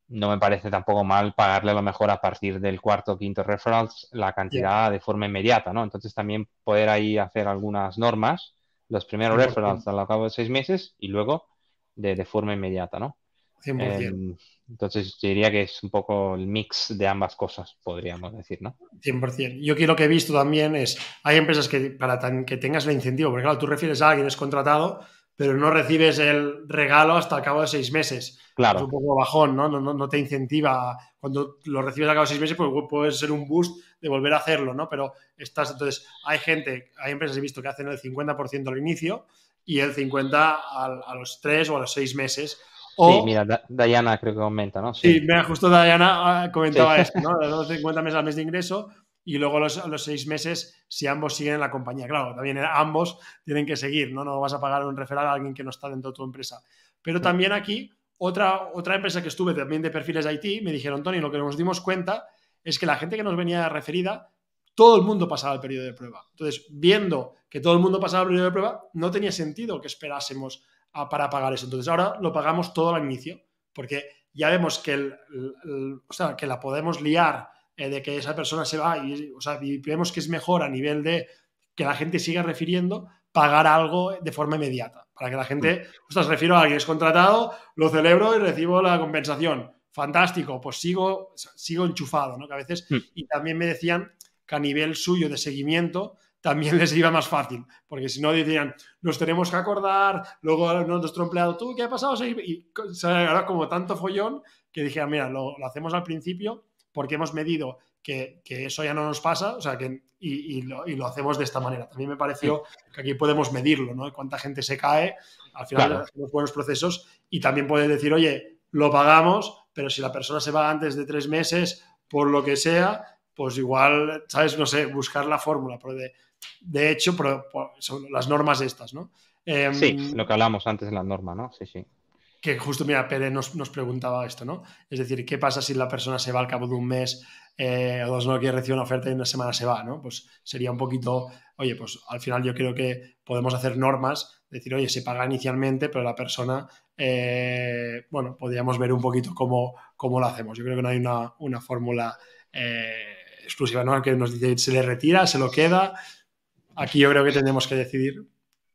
no me parece tampoco mal pagarle a lo mejor a partir del cuarto o quinto referrals la cantidad de forma inmediata, ¿no? Entonces también poder ahí hacer algunas normas, los primeros referrals al cabo de seis meses y luego de, forma inmediata, ¿no? 100%. Em, entonces diría que es un poco el mix de ambas cosas, podríamos decir, ¿no? 100%. Yo quiero que he visto también es, hay empresas que para que tengas el incentivo, porque claro, tú refieres a alguien es contratado, pero no recibes el regalo hasta el cabo de seis meses. Claro. Es un poco bajón, ¿no? No, te incentiva. Cuando lo recibes al cabo de seis meses, pues puede ser un boost de volver a hacerlo, ¿no? Pero estás, entonces, hay gente, hay empresas he visto que hacen el 50% al inicio y el 50% a, los tres o a los seis meses. Sí, mira, Diana creo que aumenta, ¿no? Sí, mira, justo Diana ah, comentaba esto, ¿no? Los 50 meses al mes de ingreso y luego los, los, seis meses si ambos siguen en la compañía. Claro, también ambos tienen que seguir, ¿no? No vas a pagar un referral a alguien que no está dentro de tu empresa. Pero también aquí, otra, otra empresa que estuve también de perfiles IT, me dijeron, Tony, lo que nos dimos cuenta es que la gente que nos venía referida, todo el mundo pasaba el periodo de prueba. Entonces, viendo que todo el mundo pasaba el periodo de prueba, no tenía sentido que esperásemos para pagar eso. Entonces, ahora lo pagamos todo al inicio, porque ya vemos que, el, o sea, que la podemos liar eh, de que esa persona se va y, o sea, vemos que es mejor a nivel de que la gente siga refiriendo pagar algo de forma inmediata. Para que la gente, mm. ostras, refiero a alguien es contratado, lo celebro y recibo la compensación. Fantástico, pues sigo, sigo enchufado, ¿no? Que a veces, mm. y también me decían que a nivel suyo de seguimiento también les iba más fácil, porque si no decían, nos tenemos que acordar, luego nuestro empleado, ¿tú qué ha pasado? Y, ahora como tanto follón que dije, ah, mira, lo, lo hacemos al principio porque hemos medido que, eso ya no nos pasa, o sea, que, y, lo, hacemos de esta manera. También me pareció que aquí podemos medirlo, ¿no? Cuánta gente se cae, al final hacemos buenos procesos y también puedes decir, oye, lo pagamos, pero si la persona se va antes de tres meses, por lo que sea, pues igual, ¿sabes? No sé, buscar la fórmula. De, de hecho, son las normas estas, ¿no? sí, em, lo que hablamos antes de la norma, ¿no? Sí, sí que justo, mira, Pere nos, nos, preguntaba esto, ¿no? Es decir, ¿qué pasa si la persona se va al cabo de un mes eh, o dos no quiere recibir una oferta y en una semana se va, ¿no? Pues sería un poquito, oye, pues al final yo creo que podemos hacer normas, decir, oye, se paga inicialmente, pero la persona, eh, bueno, podríamos ver un poquito cómo, cómo, lo hacemos. Yo creo que no hay una, una fórmula eh, exclusiva, ¿no? Que nos dice, se le retira, se lo queda. Aquí yo creo que tenemos que decidir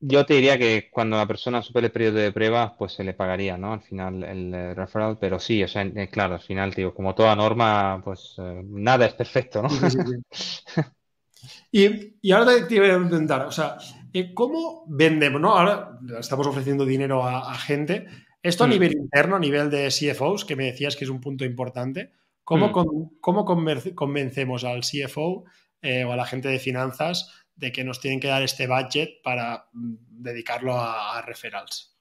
yo te diría que cuando la persona supere el periodo de prueba, pues se le pagaría, ¿no? Al final el referral, pero sí, o sea, eh, claro, al final, digo, como toda norma, pues eh, nada es perfecto, ¿no? y, ahora te, voy a preguntar, o sea, eh, ¿cómo vendemos, no? Ahora estamos ofreciendo dinero a, gente. Esto a mm. nivel interno, a nivel de CFOs, que me decías que es un punto importante, ¿cómo, mm. cómo convencemos al CFO o a la gente de finanzas de que nos tienen que dar este budget para mm, dedicarlo a, referrals.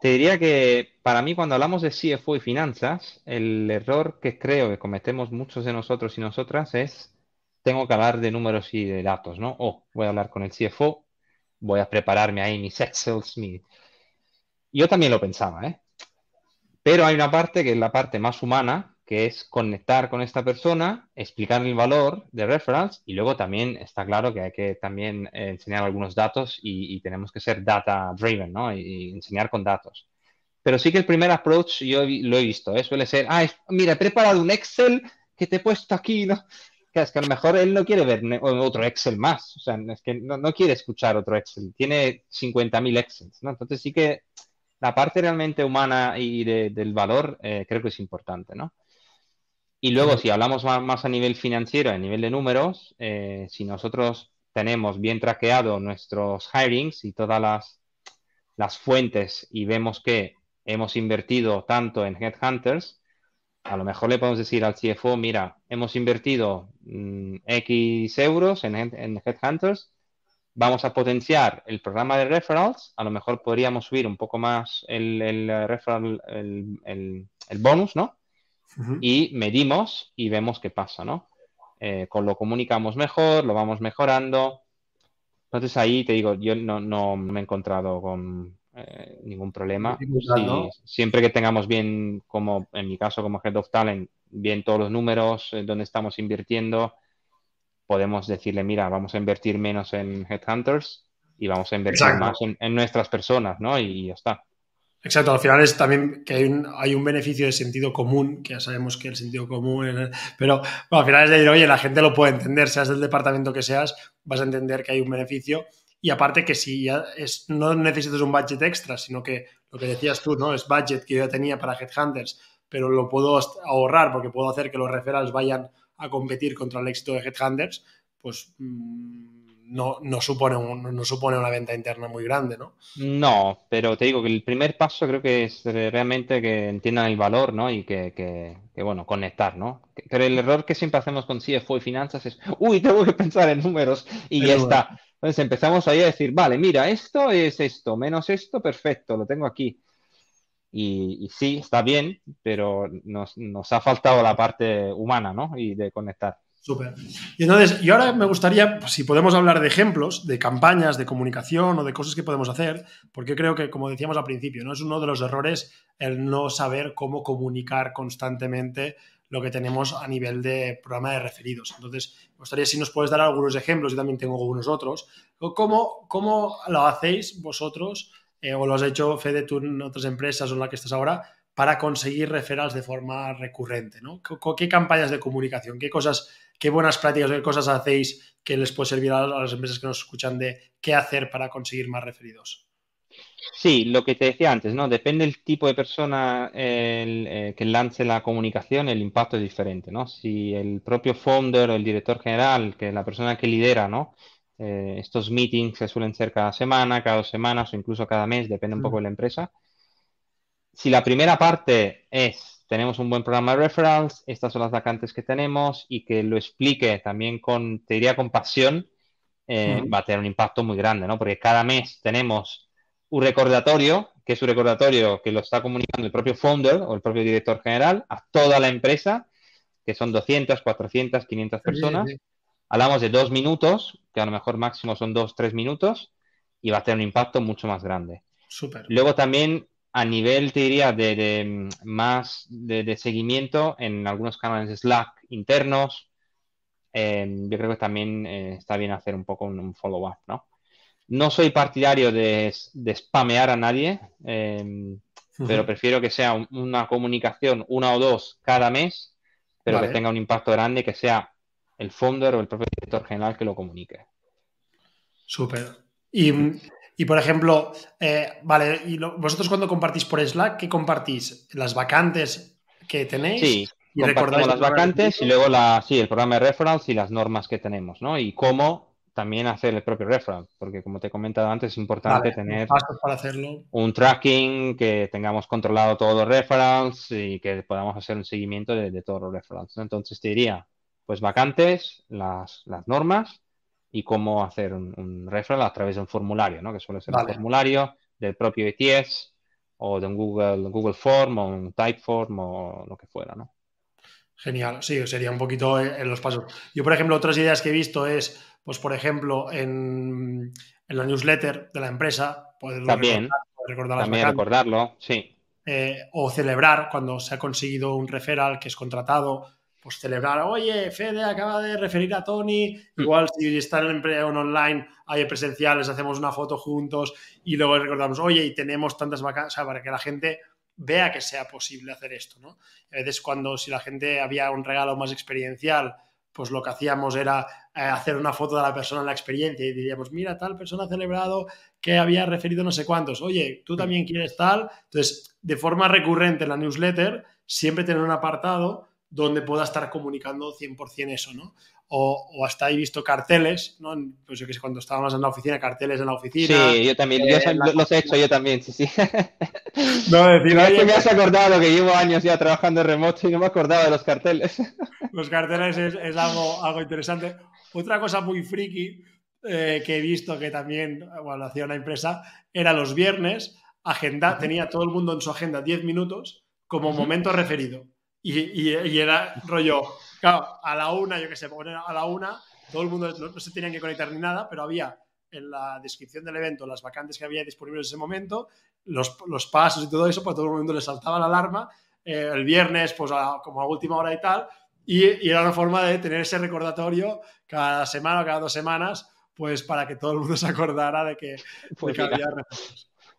Te diría que para mí cuando hablamos de CFO y finanzas, el error que creo que cometemos muchos de nosotros y nosotras es tengo que hablar de números y de datos, ¿no? O voy a hablar con el CFO, voy a prepararme ahí mis Excels, mi... Yo también lo pensaba, ¿eh? Pero hay una parte que es la parte más humana, que es conectar con esta persona, explicar el valor de referrals y luego también está claro que hay que también enseñar algunos datos y, tenemos que ser data driven, ¿no? Y, enseñar con datos. pero sí que el primer approach yo lo he visto, ¿eh? suele ser, ah, mira, he preparado un Excel que te he puesto aquí, ¿no? Que es que a lo mejor él no quiere ver otro Excel más, o sea, es que no, quiere escuchar otro Excel, tiene 50.000 Excels, ¿no? Entonces sí que la parte realmente humana y del valor eh, creo que es importante, ¿no? Y luego, si hablamos más, a nivel financiero, a nivel de números, eh, si nosotros tenemos bien traqueado nuestros hirings y todas las, las fuentes y vemos que hemos invertido tanto en headhunters, a lo mejor le podemos decir al CFO, mira, hemos invertido mm, X euros en, headhunters, vamos a potenciar el programa de referrals, a lo mejor podríamos subir un poco más el, el referral, el, bonus, ¿no? Y medimos y vemos qué pasa, ¿no? Eh, con lo comunicamos mejor, lo vamos mejorando. Entonces ahí te digo, yo no, no me he encontrado con eh, ningún problema. siempre que tengamos bien, como en mi caso como Head of Talent, bien todos los números, eh, donde estamos invirtiendo, podemos decirle, mira, vamos a invertir menos en Headhunters y vamos a invertir más en, nuestras personas, ¿no? Y, ya está. Exacto, al final es también que hay un, hay un, beneficio de sentido común, que ya sabemos que el sentido común, pero al final es decir, oye, la gente lo puede entender, seas del departamento que seas, vas a entender que hay un beneficio y aparte que si ya es, no necesitas un budget extra, sino que lo que decías tú, ¿no? Es budget que yo ya tenía para Headhunters, pero lo puedo ahorrar porque puedo hacer que los referrals vayan a competir contra el éxito de Headhunters, pues mm, no, no, supone no supone una venta interna muy grande, ¿no? No, pero te digo que el primer paso creo que es realmente que entiendan el valor, ¿no? Y que, que, bueno, conectar, ¿no? Pero el error que siempre hacemos con CFO y finanzas es, uy, tengo que pensar en números y ya está. Entonces empezamos ahí a decir, vale, mira, esto es esto, menos esto, perfecto, lo tengo aquí. Y, sí, está bien, pero nos, ha faltado la parte humana, ¿no? Y de conectar. Súper. Y entonces, y ahora me gustaría, si podemos hablar de ejemplos, de campañas, de comunicación o de cosas que podemos hacer, porque creo que, como decíamos al principio, ¿no? Es uno de los errores el no saber cómo comunicar constantemente lo que tenemos a nivel de programa de referidos. Entonces, me gustaría si nos puedes dar algunos ejemplos, yo también tengo algunos otros. ¿Cómo, cómo lo hacéis vosotros eh, o lo has hecho Fede en otras empresas o en la que estás ahora para conseguir referrals de forma recurrente? ¿no? ¿Qué, campañas de comunicación, qué cosas, qué buenas prácticas, qué cosas hacéis que les puede servir a las empresas que nos escuchan de qué hacer para conseguir más referidos? Sí, lo que te decía antes, ¿no? Depende del tipo de persona eh, que lance la comunicación, el impacto es diferente, ¿no? Si el propio founder o el director general, que es la persona que lidera, ¿no? Eh, estos meetings que suelen ser cada semana, cada dos semanas o incluso cada mes, depende un poco de la empresa. Si la primera parte es, tenemos un buen programa de referrals, estas son las vacantes que tenemos y que lo explique también con, te diría, con pasión, eh, va a tener un impacto muy grande, ¿no? Porque cada mes tenemos un recordatorio, que es un recordatorio que lo está comunicando el propio founder o el propio director general a toda la empresa, que son 200, 400, 500 personas. Hablamos de dos minutos, que a lo mejor máximo son dos, tres minutos, y va a tener un impacto mucho más grande. Súper. Luego también a nivel, te diría, de, más de, seguimiento en algunos canales de Slack internos, eh, yo creo que también eh, está bien hacer un poco un follow-up, ¿no? No soy partidario de, spamear a nadie, em, pero prefiero que sea una comunicación, una o dos cada mes, pero que tenga un impacto grande, que sea el founder o el propio director general que lo comunique. Súper. Y, por ejemplo, eh, vale, y vosotros cuando compartís por Slack, ¿qué compartís? ¿Las vacantes que tenéis? Sí, y compartimos las vacantes y luego la, sí, el programa de referrals y las normas que tenemos, ¿no? Y cómo también hacer el propio referral, porque como te he comentado antes, es importante tener para hacerlo. un tracking, que tengamos controlado todos los referrals y que podamos hacer un seguimiento de, todos los referrals. Entonces te diría, pues vacantes, las, normas y cómo hacer un, referral a través de un formulario, ¿no? que suele ser un formulario del propio ETS o de un Google, Google Form o un Typeform o lo que fuera, ¿no? Genial, sí, sería un poquito en los pasos. Yo, por ejemplo, otras ideas que he visto es pues por ejemplo, en, la newsletter de la empresa, poder también, recordar, también recordarlo, sí. Eh, o celebrar cuando se ha conseguido un referral que es contratado, pues celebrar, oye, Fede acaba de referir a Tony, mm. igual si está en empleo online, hay presenciales, hacemos una foto juntos y luego recordamos, oye, y tenemos tantas vacantes, o sea, para que la gente vea que sea posible hacer esto, ¿no? A veces cuando si la gente había un regalo más experiencial, pues lo que hacíamos era eh, hacer una foto de la persona en la experiencia y diríamos, mira, tal persona ha celebrado que había referido no sé cuántos, oye, tú también quieres tal. Entonces, de forma recurrente en la newsletter, siempre tener un apartado donde pueda estar comunicando 100% eso, ¿no? O, hasta he visto carteles, ¿no? Pues yo que sé, cuando estábamos en la oficina, carteles en la oficina. Sí, yo también, yo eh, los he hecho yo también, sí, sí. No, decir, me has acordado que llevo años ya trabajando en remoto y no me acordaba de los carteles. Los carteles es, algo, algo interesante. Otra cosa muy friki eh, que he visto que también, bueno, hacía una empresa, era los viernes, agenda, tenía todo el mundo en su agenda 10 minutos como momento referido. Y, era rollo, claro, a la una, yo qué sé, a la una, todo el mundo no, se tenían que conectar ni nada, pero había en la descripción del evento las vacantes que había disponibles en ese momento, los, los pasos y todo eso, pues todo el mundo le saltaba la alarma. Eh, el viernes, pues como a última hora y tal, y, era una forma de tener ese recordatorio cada semana o cada dos semanas, pues para que todo el mundo se acordara de que, pues había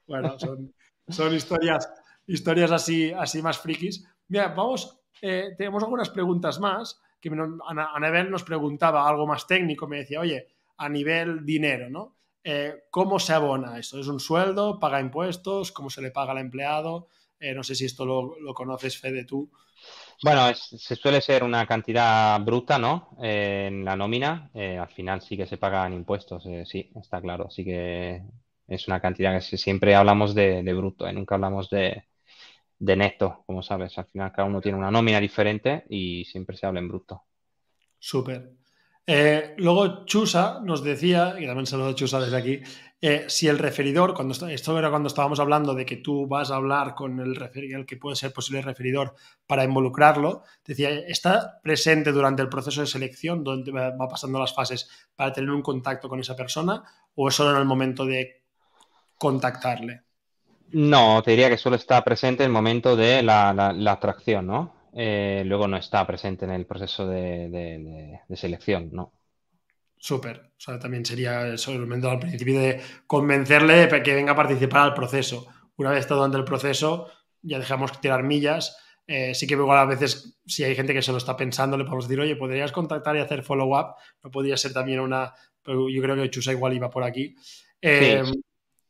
Bueno, son, son historias, historias así, así más frikis. Mira, vamos, eh, tenemos algunas preguntas más, que Anabel nos preguntaba algo más técnico, me decía, oye, a nivel dinero, ¿no? Eh, ¿Cómo se abona esto? ¿Es un sueldo? ¿Paga impuestos? ¿Cómo se le paga al empleado? Eh, no sé si esto lo, conoces, Fede, tú. Bueno, se suele ser una cantidad bruta, ¿no? en la nómina. al final sí que se pagan impuestos, sí, está claro. Así que es una cantidad que siempre hablamos de, de bruto, nunca hablamos de, de neto, como sabes. Al final cada uno tiene una nómina diferente y siempre se habla en bruto. Súper. Eh, luego Chusa nos decía, y también saludo a Chusa desde aquí, eh, si el referidor, cuando esto era cuando estábamos hablando de que tú vas a hablar con el el que puede ser posible referidor, para involucrarlo, decía, ¿está presente durante el proceso de selección, donde va pasando las fases, para tener un contacto con esa persona, o es solo en el momento de contactarle? No, te diría que solo está presente en el momento de la, atracción, ¿no? Eh, luego no está presente en el proceso de, selección, ¿no? Súper. O sea, también sería solamente al principio de convencerle de que venga a participar al proceso. Una vez estado en el proceso, ya dejamos tirar millas. Eh, sí que igual a veces, si hay gente que se lo está pensando, le podemos decir, oye, podrías contactar y hacer follow-up. No podría ser también una. Pero yo creo que Chusa igual iba por aquí. Eh,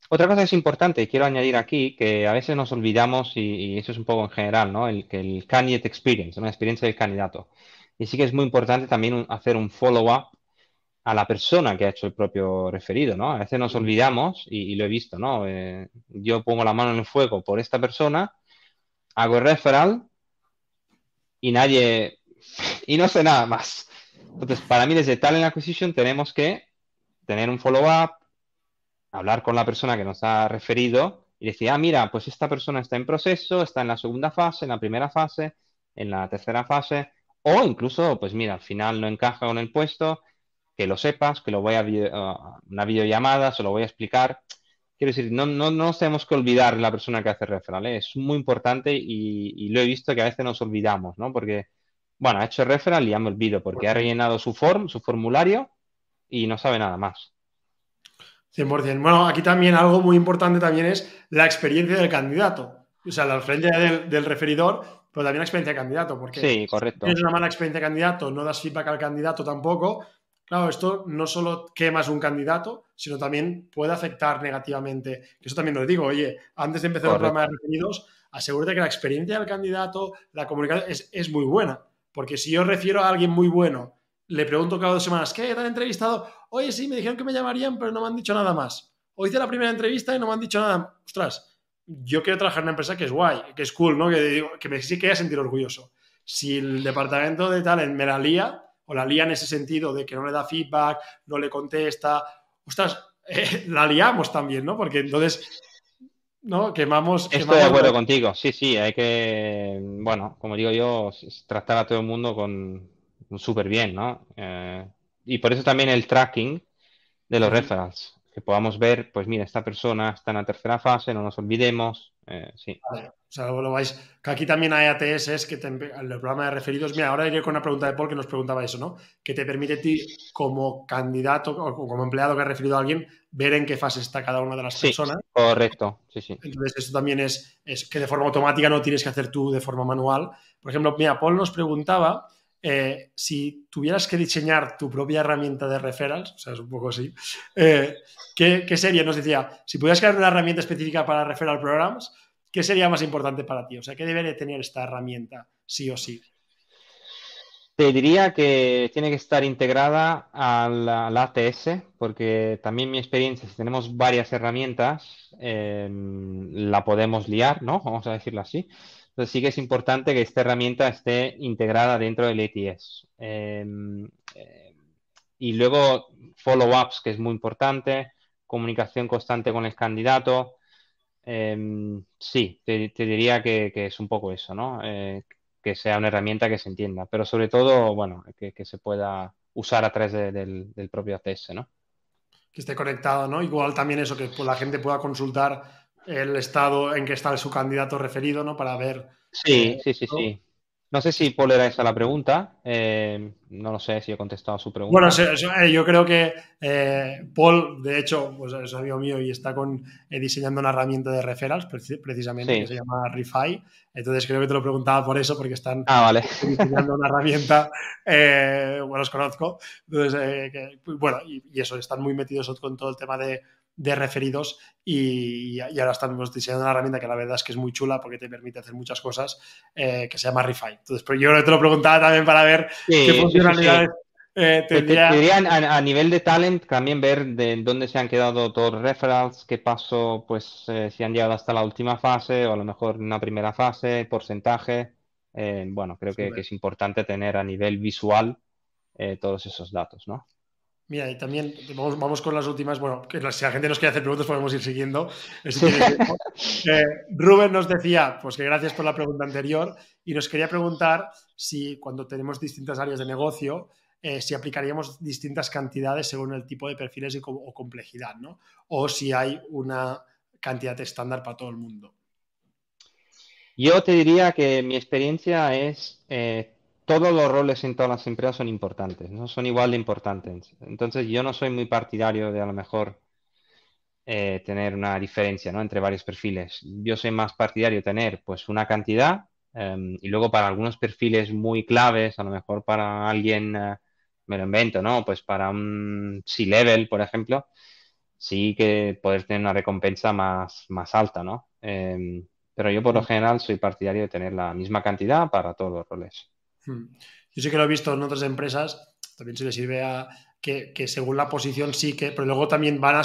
otra cosa que es importante, y quiero añadir aquí, que a veces nos olvidamos, y, eso es un poco en general, ¿no? El, que el candidate experience, una experiencia del candidato. Y sí que es muy importante también hacer un follow-up a la persona que ha hecho el propio referido, ¿no? A veces nos olvidamos, y, lo he visto, ¿no? Eh, yo pongo la mano en el fuego por esta persona, hago el referral y nadie, y no sé nada más. Entonces, para mí desde Talent Acquisition tenemos que tener un follow-up, hablar con la persona que nos ha referido y decir, ah, mira, pues esta persona está en proceso, está en la segunda fase, en la primera fase, en la tercera fase, o incluso, pues mira, al final no encaja con el puesto, que lo sepas, que lo voy a una videollamada, se lo voy a explicar. Quiero decir, no, no, no tenemos que olvidar la persona que hace referral, ¿eh? es muy importante y, lo he visto que a veces nos olvidamos, ¿no? Porque, bueno, ha hecho referral y ya me olvido porque ha rellenado su form, su formulario y no sabe nada más. 100%. Bueno, aquí también algo muy importante también es la experiencia del candidato. O sea, la experiencia del, referidor, pero también la experiencia del candidato. Porque sí, correcto. si tienes una mala experiencia de candidato, no das feedback al candidato tampoco. Claro, esto no solo quemas un candidato, sino también puede afectar negativamente. Eso también lo digo, oye, antes de empezar el programa de referidos, asegúrate que la experiencia del candidato, la comunicación es, es muy buena. Porque si yo refiero a alguien muy bueno le pregunto cada dos semanas, ¿qué? ¿Te han entrevistado? Oye, sí, me dijeron que me llamarían, pero no me han dicho nada más. O hice la primera entrevista y no me han dicho nada. Ostras, yo quiero trabajar en una empresa que es guay, que es cool, ¿no? Que, que me sí que voy a sentir orgulloso. Si el departamento de talent me la lía, o la lía en ese sentido de que no le da feedback, no le contesta, ostras, eh, la liamos también, ¿no? Porque entonces, ¿no? Quemamos. Estoy de acuerdo contigo, sí, sí, hay que, bueno, como digo yo, tratar a todo el mundo con, súper bien, ¿no? Eh, y por eso también el tracking de los referrals, que podamos ver, pues mira, esta persona está en la tercera fase, no nos olvidemos, Eh, sí. Vale. O sea, lo vais. Que aquí también hay ATS, que el programa de referidos. Mira, ahora iré con una pregunta de Paul que nos preguntaba eso, ¿no? Que te permite a ti, como candidato o como empleado que ha referido a alguien, ver en qué fase está cada una de las personas. Correcto, sí, sí. Entonces, eso también es, es que de forma automática no tienes que hacer tú de forma manual. Por ejemplo, mira, Paul nos preguntaba eh, si tuvieras que diseñar tu propia herramienta de referrals, o sea, es un poco así, eh, ¿qué, ¿qué, sería? Nos decía, si pudieras crear una herramienta específica para referral programs, ¿qué sería más importante para ti? O sea, ¿qué debería tener esta herramienta, sí o sí? Te diría que tiene que estar integrada a la, ATS, porque también mi experiencia, si tenemos varias herramientas, em, la podemos liar, ¿no? Vamos a decirlo así. Entonces sí que es importante que esta herramienta esté integrada dentro del ATS. Em, eh, y luego follow-ups, que es muy importante, comunicación constante con el candidato. Em, sí, te, diría que, es un poco eso, ¿no? Eh, que sea una herramienta que se entienda, pero sobre todo, bueno, que, se pueda usar a través del, propio ATS, ¿no? Que esté conectado, ¿no? Igual también eso, que la gente pueda consultar el estado en que está su candidato referido, ¿no? Para ver. Sí, sí, sí, sí. No sé si Paul era esa la pregunta. Eh, no lo sé si he contestado a su pregunta. Bueno, eh, yo creo que eh, Paul, de hecho, pues es amigo mío y está con, diseñando una herramienta de referrals, precisamente, que se llama Refi. Entonces creo que te lo preguntaba por eso, porque están ah, diseñando una herramienta. bueno, los conozco. Entonces, bueno, y, eso, están muy metidos con todo el tema de de referidos y, ahora estamos diseñando una herramienta que la verdad es que es muy chula porque te permite hacer muchas cosas eh, que se llama Refi. Entonces, pero yo te lo preguntaba también para ver qué funcionalidades eh, tendría. a, nivel de talent también ver de dónde se han quedado todos los referrals, qué pasó, pues eh, si han llegado hasta la última fase o a lo mejor una primera fase, porcentaje. bueno, creo que, que, es importante tener a nivel visual todos esos datos, ¿no? Mira, y también vamos, con las últimas. Bueno, que si la gente nos quiere hacer preguntas, podemos ir siguiendo. Eh, Rubén nos decía, pues que gracias por la pregunta anterior, y nos quería preguntar si cuando tenemos distintas áreas de negocio, eh, si aplicaríamos distintas cantidades según el tipo de perfiles y, o complejidad, ¿no? O si hay una cantidad estándar para todo el mundo. Yo te diría que mi experiencia es eh, todos los roles en todas las empresas son importantes, ¿no? Son igual de importantes. Entonces, yo no soy muy partidario de a lo mejor eh, tener una diferencia, ¿no? Entre varios perfiles. Yo soy más partidario de tener, pues, una cantidad em, y luego para algunos perfiles muy claves, a lo mejor para alguien, eh, me lo invento, ¿no? Pues para un C-level, por ejemplo, sí que poder tener una recompensa más, más alta, ¿no? Em, pero yo por lo general soy partidario de tener la misma cantidad para todos los roles. Hmm. Yo sí que lo he visto en otras empresas, también se le sirve a que, según la posición sí que, pero luego también van a,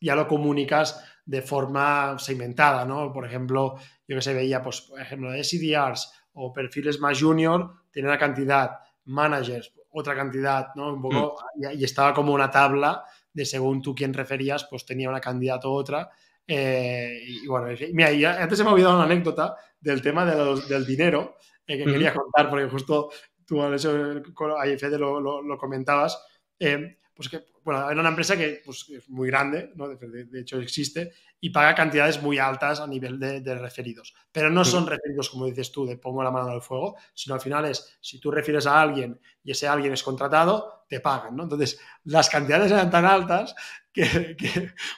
ya lo comunicas de forma segmentada, ¿no? Por ejemplo, yo que se veía, pues, por ejemplo, de SDRs o perfiles más junior, tiene una cantidad, managers, otra cantidad, ¿no? Un poco, hmm. y, estaba como una tabla de según tú quién referías, pues tenía una candidata u otra. Eh, y bueno, mira, antes se me ha olvidado una anécdota del tema del dinero, eh, que quería contar, porque justo tú, ahí Fede lo, lo, comentabas. Eh, pues que, bueno, era una empresa que pues, es muy grande, ¿no? de, hecho existe, y paga cantidades muy altas a nivel de, referidos. Pero no son referidos, como dices tú, de pongo la mano el fuego, sino al final es, si tú refieres a alguien y ese alguien es contratado, te pagan, ¿no? Entonces, las cantidades eran tan altas que,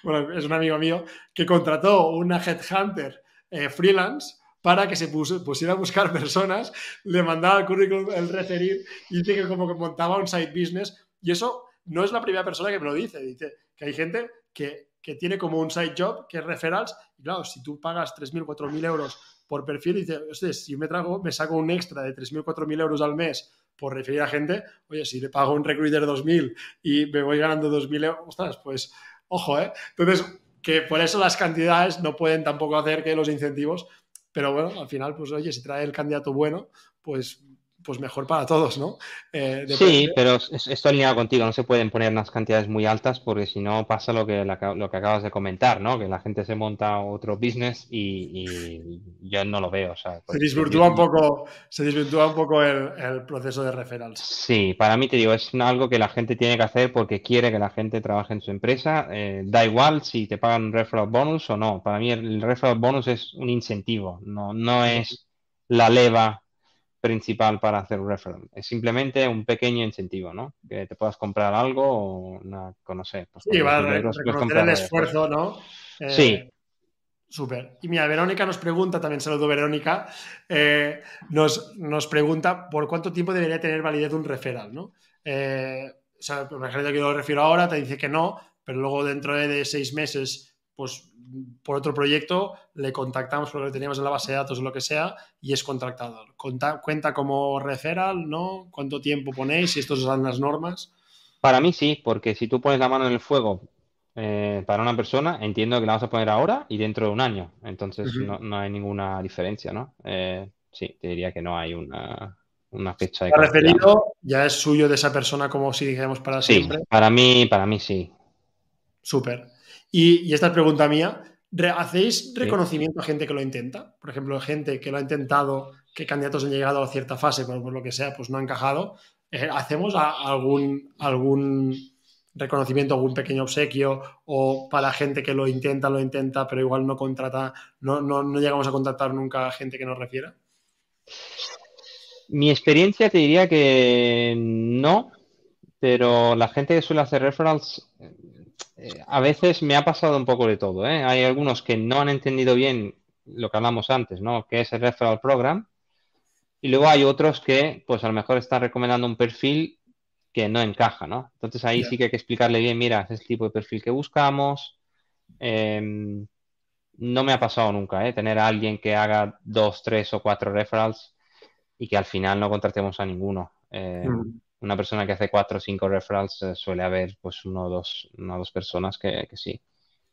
bueno, es un amigo mío que contrató una headhunter eh, freelance para que se pusiera a buscar personas, le mandaba el currículum, el referir, y dice que como que montaba un side business. Y eso no es la primera persona que me lo dice. Dice que hay gente que, tiene como un side job, que es referrals, y claro, si tú pagas 3.000, 4.000 euros por perfil, y dices, si me, trago, me saco un extra de 3.000, 4.000 euros al mes por referir a gente, oye, si le pago un recruiter 2.000 y me voy ganando 2.000 euros, ostras, pues ojo, ¿eh? Entonces, que por eso las cantidades no pueden tampoco hacer que los incentivos pero bueno, al final, pues oye, si trae el candidato bueno, pues pues mejor para todos, ¿no? Eh, sí, pero estoy alineado contigo, no se pueden poner unas cantidades muy altas porque si no pasa lo que, lo que acabas de comentar, ¿no? Que la gente se monta otro business y, yo no lo veo. se desvirtúa un poco, se desvirtúa un poco el, proceso de referrals. Sí, para mí te digo, es algo que la gente tiene que hacer porque quiere que la gente trabaje en su empresa. Eh, da igual si te pagan un referral bonus o no. Para mí el, referral bonus es un incentivo, no, no es la leva principal para hacer un referral. Es simplemente un pequeño incentivo, ¿no? Que te puedas comprar algo o una, no sé. Pues sí, va a reconocer el esfuerzo, ¿no? Eh, sí. Súper. Y mira, Verónica nos pregunta, también saludo Verónica, eh, nos, nos, pregunta por cuánto tiempo debería tener validez un referral, ¿no? Eh, o sea, imagínate que yo lo refiero ahora, te dice que no, pero luego dentro de seis meses, pues por otro proyecto, le contactamos porque lo teníamos en la base de datos o lo que sea y es contratador. cuenta como referral, ¿no? ¿Cuánto tiempo ponéis? Si estos son las normas. Para mí sí, porque si tú pones la mano en el fuego eh, para una persona, entiendo que la vas a poner ahora y dentro de un año. Entonces no, hay ninguna diferencia, ¿no? Eh, sí, te diría que no hay una, fecha de. referido ya es suyo de esa persona como si dijéramos para siempre. Para mí, para mí sí. Súper. Y, esta es pregunta mía. ¿Hacéis reconocimiento a gente que lo intenta? Por ejemplo, gente que lo ha intentado, que candidatos han llegado a cierta fase, pero por lo que sea, pues no ha encajado. Eh, ¿Hacemos algún, algún reconocimiento, algún pequeño obsequio o para gente que lo intenta, lo intenta, pero igual no contrata, no, no, no llegamos a contactar nunca a gente que nos refiera? Mi experiencia te diría que no, pero la gente que suele hacer referrals a veces me ha pasado un poco de todo. ¿eh? Hay algunos que no han entendido bien lo que hablamos antes, ¿no? Que es el referral program. Y luego hay otros que, pues a lo mejor están recomendando un perfil que no encaja, ¿no? Entonces ahí sí que hay que explicarle bien, mira, es el tipo de perfil que buscamos. Em, no me ha pasado nunca, ¿eh? Tener a alguien que haga dos, tres o cuatro referrals y que al final no contratemos a ninguno. Em, mm una persona que hace cuatro o cinco referrals eh, suele haber pues uno o dos, una dos personas que, sí,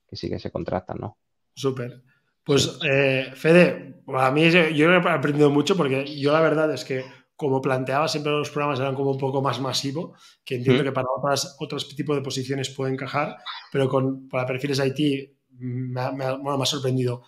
que sí que se contratan, ¿no? Súper. Pues eh, Fede, a mí yo he aprendido mucho porque yo la verdad es que como planteaba siempre los programas eran como un poco más masivo, que entiendo que para otras, otros tipos de posiciones puede encajar, pero con, para perfiles IT me ha, me ha, sorprendido.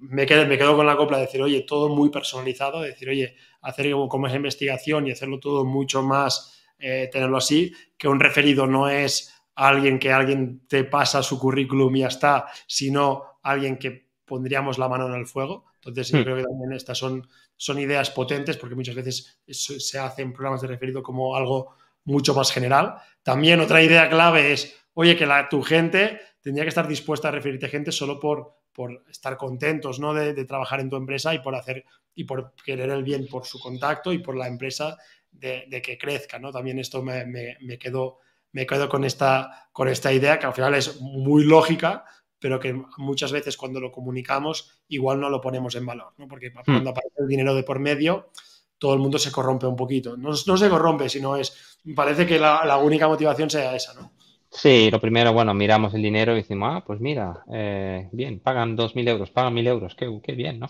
Me quedo, me quedo con la copla de decir, oye, todo muy personalizado, de decir, oye, hacer como, como esa investigación y hacerlo todo mucho más eh, tenerlo así, que un referido no es alguien que alguien te pasa su currículum y ya está, sino alguien que pondríamos la mano en el fuego. Entonces, yo hmm. creo que también estas son, son ideas potentes porque muchas veces se hacen programas de referido como algo mucho más general. También otra idea clave es, oye, que la, tu gente tendría que estar dispuesta a referirte a gente solo por, por estar contentos ¿no? de, de, trabajar en tu empresa y por hacer y por querer el bien por su contacto y por la empresa de, que crezca, ¿no? También esto me, me, quedo, me quedo con, esta, con esta idea que al final es muy lógica, pero que muchas veces cuando lo comunicamos igual no lo ponemos en valor, ¿no? Porque hmm. cuando aparece el dinero de por medio, todo el mundo se corrompe un poquito. No, no se corrompe, sino es, parece que la, única motivación sea esa, ¿no? Sí, lo primero, bueno, miramos el dinero y decimos, ah, pues mira, eh, bien, pagan 2.000 euros, pagan 1.000 euros, qué, qué bien, ¿no?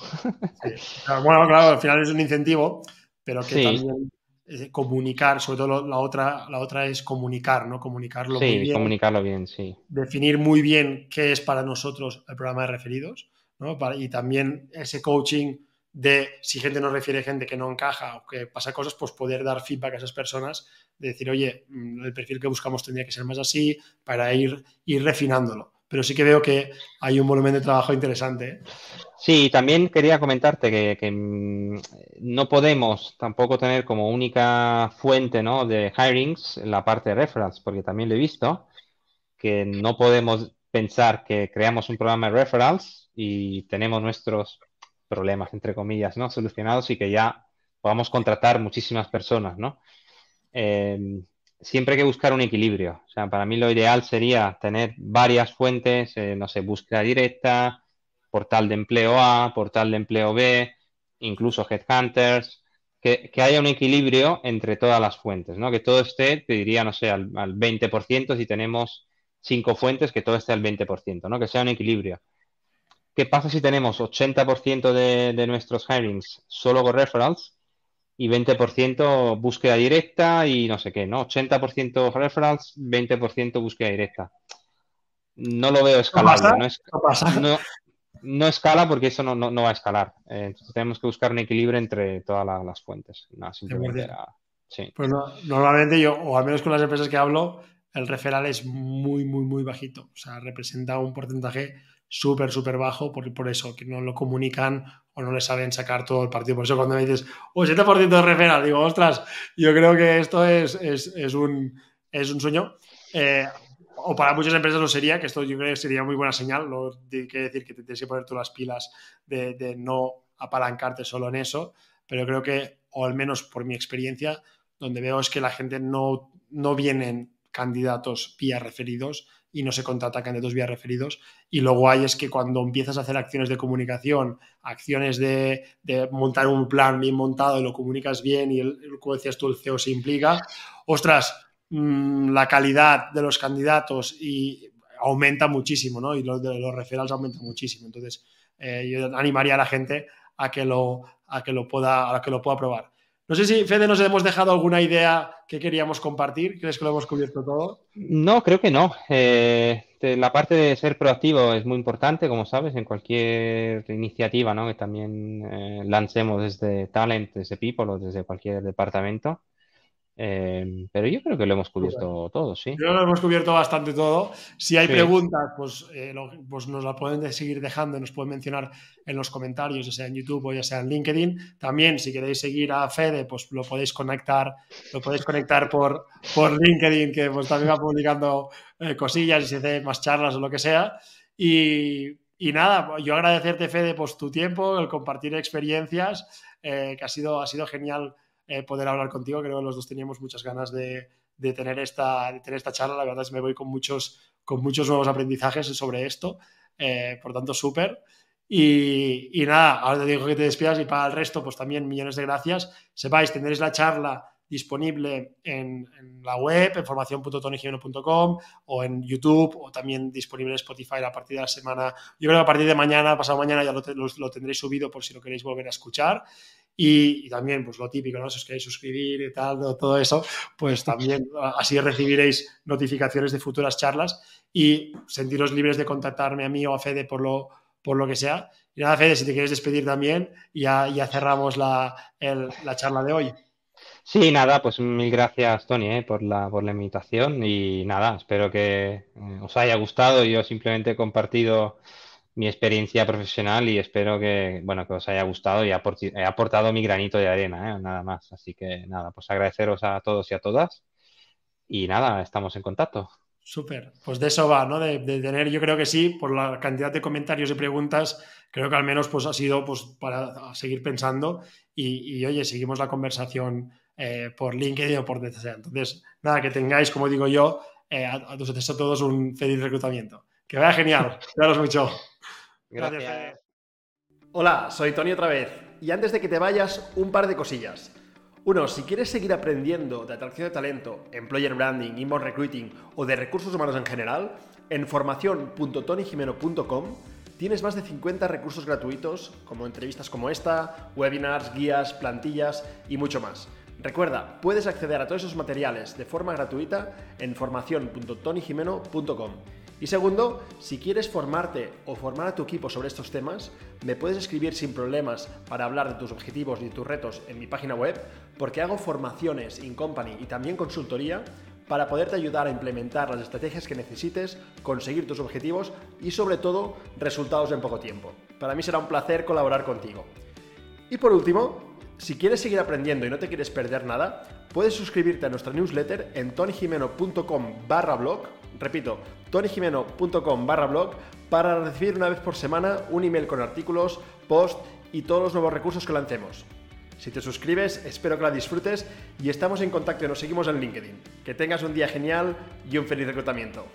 Bueno, claro, al final es un incentivo, pero que también eh, comunicar, sobre todo la otra, la otra es comunicar, ¿no? Comunicarlo muy bien. comunicarlo bien, sí. Definir muy bien qué es para nosotros el programa de referidos, ¿no? y también ese coaching de si gente nos refiere gente que no encaja o que pasa cosas, pues poder dar feedback a esas personas, de decir, oye, mm, el perfil que buscamos tendría que ser más así, para ir, ir refinándolo. Pero sí que veo que hay un volumen de trabajo interesante. ¿eh? Sí, también quería comentarte que, mm, no podemos tampoco tener como única fuente ¿no? de hirings la parte de referrals, porque también lo he visto, que no podemos pensar que creamos un programa de referrals y tenemos nuestros problemas, entre comillas, ¿no? solucionados y que ya podamos contratar muchísimas personas, ¿no? Em, siempre hay que buscar un equilibrio. O sea, para mí lo ideal sería tener varias fuentes, eh, no sé, búsqueda directa, portal de empleo A, portal de empleo B, incluso headhunters, que, que haya un equilibrio entre todas las fuentes, ¿no? Que todo esté, te diría, no sé, al, 20% si tenemos cinco fuentes, que todo esté al 20%, ¿no? Que sea un equilibrio. ¿Qué pasa si tenemos 80% de, de, nuestros hirings solo con referrals? Y 20% búsqueda directa y no sé qué, ¿no? 80% referrals, 20% búsqueda directa. No lo veo escalable. No, no, escala porque eso no, va a escalar. Eh, entonces tenemos que buscar un equilibrio entre todas las, fuentes. Pues normalmente yo, o al menos con las empresas que hablo, el referral es muy, muy, muy bajito. O sea, representa un porcentaje súper, súper bajo por, por eso, que no lo comunican o no le saben sacar todo el partido. Por eso cuando me dices, oh, 7% de referral, digo, ostras, yo creo que esto es, es, un, es un sueño. Eh, o para muchas empresas lo sería, que esto yo creo que sería muy buena señal. No tiene que decir que te tienes que poner todas las pilas de, de no apalancarte solo en eso, pero creo que, o al menos por mi experiencia, donde veo es que la gente no, no vienen candidatos vía referidos y no se contrata candidatos vía referidos. Y lo guay es que cuando empiezas a hacer acciones de comunicación, acciones de, montar un plan bien montado y lo comunicas bien y, el, como decías tú, el CEO se implica, ostras, mm, la calidad de los candidatos y aumenta muchísimo, ¿no? Y los de los referrals aumenta muchísimo. Entonces, eh, yo animaría a la gente a que lo, a que lo, pueda, a que lo pueda probar. No sé si, Fede, nos hemos dejado alguna idea que queríamos compartir. ¿Crees que lo hemos cubierto todo? No, creo que no. Eh, la parte de ser proactivo es muy importante, como sabes, en cualquier iniciativa ¿no? que también eh, lancemos desde Talent, desde People o desde cualquier departamento. Em, pero yo creo que lo hemos cubierto todo, sí. Yo lo hemos cubierto bastante todo. Si hay preguntas, pues, eh, pues nos la pueden seguir dejando, nos pueden mencionar en los comentarios, ya sea en YouTube o ya sea en LinkedIn. También, si queréis seguir a Fede, pues lo podéis conectar, lo podéis conectar por, por LinkedIn, que pues también va publicando eh, cosillas y se hace más charlas o lo que sea. Y, y, nada, yo agradecerte, Fede, pues tu tiempo, el compartir experiencias, eh, que ha sido, ha sido genial eh, poder hablar contigo. Creo que los dos teníamos muchas ganas de, tener, esta, tener esta charla. La verdad es que me voy con muchos, con muchos nuevos aprendizajes sobre esto. Eh, por tanto, súper. Y, nada, ahora te digo que te despidas y para el resto, pues también millones de gracias. Sepáis, tendréis la charla disponible en, la web, en formación.tonigimeno.com o en YouTube o también disponible en Spotify a partir de la semana. Yo creo que a partir de mañana, pasado mañana, ya lo, lo tendréis subido por si lo queréis volver a escuchar. Y, también, pues lo típico, ¿no? Si os queréis suscribir y tal, todo eso, pues también así recibiréis notificaciones de futuras charlas y sentiros libres de contactarme a mí o a Fede por lo, por lo que sea. Y nada, Fede, si te quieres despedir también, ya, ya cerramos la, la charla de hoy. Sí, nada, pues mil gracias, Tony, eh, por la, por la invitación y nada, espero que eh, os haya gustado. Yo simplemente he compartido mi experiencia profesional y espero que, bueno, que os haya gustado y he aportado mi granito de arena, ¿eh? nada más. Así que nada, pues agradeceros a todos y a todas y nada, estamos en contacto. Súper, pues de eso va, ¿no? De, tener, yo creo que sí, por la cantidad de comentarios y preguntas, creo que al menos pues ha sido pues para seguir pensando y, oye, seguimos la conversación eh, por LinkedIn o por donde Entonces, nada, que tengáis, como digo yo, eh, a, a, a todos un feliz reclutamiento. Que vaya genial. Cuidaros mucho. Gracias. Hola, soy Tony otra vez. Y antes de que te vayas, un par de cosillas. Uno, si quieres seguir aprendiendo de atracción de talento, employer branding, inbound recruiting o de recursos humanos en general, en formación.tonyjimeno.com tienes más de 50 recursos gratuitos, como entrevistas como esta, webinars, guías, plantillas y mucho más. Recuerda, puedes acceder a todos esos materiales de forma gratuita en formación.tonyjimeno.com. Y segundo, si quieres formarte o formar a tu equipo sobre estos temas, me puedes escribir sin problemas para hablar de tus objetivos y tus retos en mi página web, porque hago formaciones in company y también consultoría para poderte ayudar a implementar las estrategias que necesites, conseguir tus objetivos y sobre todo resultados en poco tiempo. Para mí será un placer colaborar contigo. Y por último, si quieres seguir aprendiendo y no te quieres perder nada, puedes suscribirte a nuestra newsletter en tonyjimeno.com barra blog repito, tonyjimeno.com barra blog para recibir una vez por semana un email con artículos, post y todos los nuevos recursos que lancemos. Si te suscribes, espero que la disfrutes y estamos en contacto y nos seguimos en LinkedIn. Que tengas un día genial y un feliz reclutamiento.